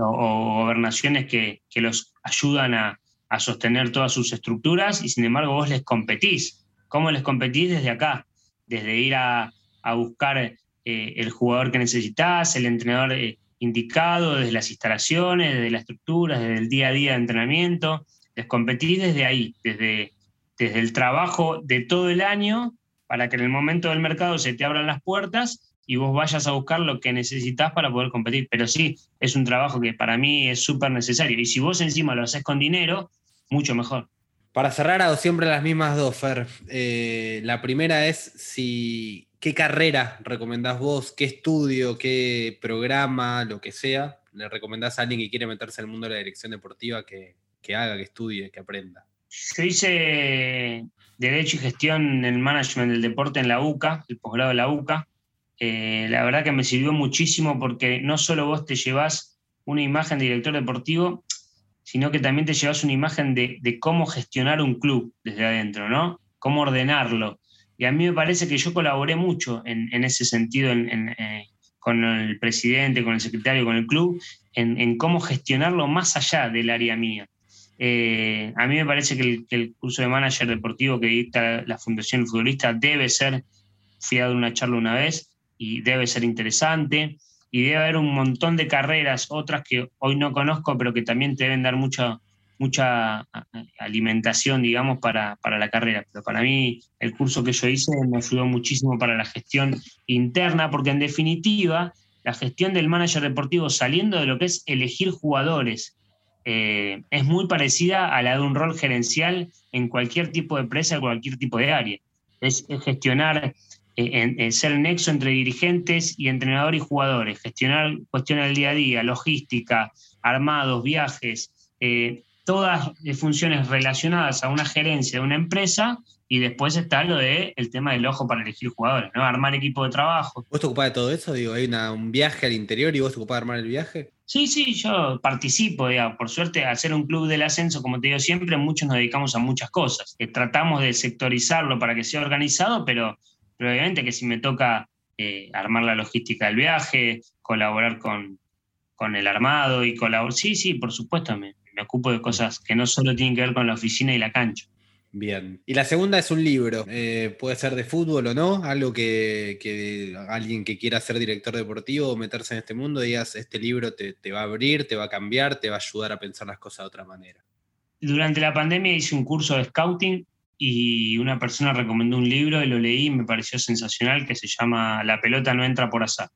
o, gobernaciones que, que, los ayudan a, a sostener todas sus estructuras y sin embargo vos les competís. ¿Cómo les competís desde acá? Desde ir a, a buscar eh, el jugador que necesitas, el entrenador eh, indicado, desde las instalaciones, desde la estructura, desde el día a día de entrenamiento. Les competís desde ahí, desde, desde el trabajo de todo el año para que en el momento del mercado se te abran las puertas y vos vayas a buscar lo que necesitas para poder competir. Pero sí, es un trabajo que para mí es súper necesario. Y si vos encima lo haces con dinero, mucho mejor. Para cerrar, hago siempre las mismas dos, Fer. Eh, la primera es si ¿Qué carrera recomendás vos? ¿Qué estudio? ¿Qué programa? Lo que sea. ¿Le recomendás a alguien que quiere meterse en el mundo de la dirección deportiva que, haga, que estudie, que aprenda? Yo hice Derecho y Gestión en Management del Deporte en la UCA, el posgrado de la UCA. Eh, la verdad que me sirvió muchísimo porque no solo vos te llevas una imagen de director deportivo, sino que también te llevas una imagen de, cómo gestionar un club desde adentro, ¿no? Cómo ordenarlo, y a mí me parece que yo colaboré mucho en, ese sentido eh, con el presidente, con el secretario, con el club, en, cómo gestionarlo más allá del área mía. Eh, a mí me parece que el, curso de manager deportivo que dicta la Fundación Futbolista debe ser, fui a dar una charla una vez, y debe ser interesante, y debe haber un montón de carreras, otras que hoy no conozco, pero que también te deben dar mucho, mucha alimentación, digamos, para, la carrera. Pero para mí el curso que yo hice me ayudó muchísimo para la gestión interna, porque en definitiva la gestión del manager deportivo saliendo de lo que es elegir jugadores eh, es muy parecida a la de un rol gerencial en cualquier tipo de empresa, en cualquier tipo de área. Es, gestionar, eh, ser el nexo entre dirigentes y entrenador y jugadores, gestionar cuestiones del día a día, logística, armados, viajes, eh, todas funciones relacionadas a una gerencia de una empresa y después está lo de el tema del ojo para elegir jugadores, ¿no? Armar equipo de trabajo. ¿Vos te ocupás de todo eso? Digo, ¿hay un viaje al interior y vos te ocupás de armar el viaje? Sí, sí, yo participo, digamos. Por suerte, al ser un club del ascenso, como te digo siempre, muchos nos dedicamos a muchas cosas. Eh, tratamos de sectorizarlo para que sea organizado, pero, obviamente que si me toca eh, armar la logística del viaje, colaborar con, con el armado y colaborar. Sí, sí, por supuesto, me, me ocupo de cosas que no solo tienen que ver con la oficina y la cancha. Bien. Y la segunda es un libro. Eh, puede ser de fútbol o no, algo que, alguien que quiera ser director deportivo o meterse en este mundo, digas, este libro te, va a abrir, te va a cambiar, te va a ayudar a pensar las cosas de otra manera. Durante la pandemia hice un curso de scouting y una persona recomendó un libro y lo leí y me pareció sensacional que se llama La pelota no entra por azar.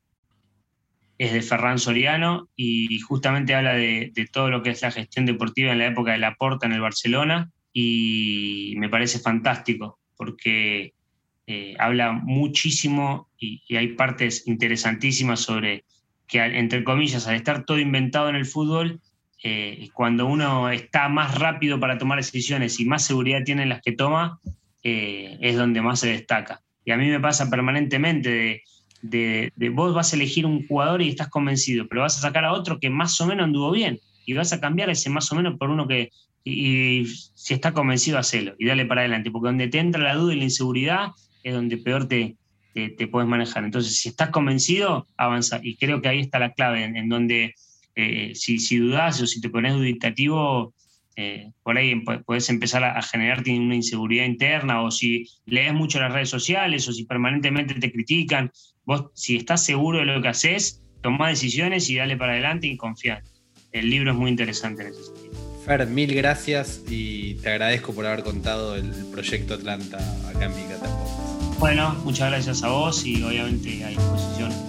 Es de Ferran Soriano y justamente habla de, todo lo que es la gestión deportiva en la época de Laporta en el Barcelona y me parece fantástico porque eh, habla muchísimo y, hay partes interesantísimas sobre que, entre comillas, al estar todo inventado en el fútbol, eh, cuando uno está más rápido para tomar decisiones y más seguridad tiene en las que toma, eh, es donde más se destaca. Y a mí me pasa permanentemente de vos vas a elegir un jugador y estás convencido, pero vas a sacar a otro que más o menos anduvo bien y vas a cambiar ese más o menos por uno que, y, si está convencido, hacelo y dale para adelante, porque donde te entra la duda y la inseguridad es donde peor te, te, puedes manejar. Entonces, si estás convencido, avanza. Y creo que ahí está la clave, en, donde eh, si, si dudás o si te pones duditativo, eh, por ahí puedes empezar a, generarte una inseguridad interna o si lees mucho las redes sociales o si permanentemente te critican, vos si estás seguro de lo que haces, toma decisiones y dale para adelante y confía. El libro es muy interesante en ese sentido. Fer, mil gracias y te agradezco por haber contado el proyecto Atlanta acá en Big Bueno, muchas gracias a vos y obviamente a disposición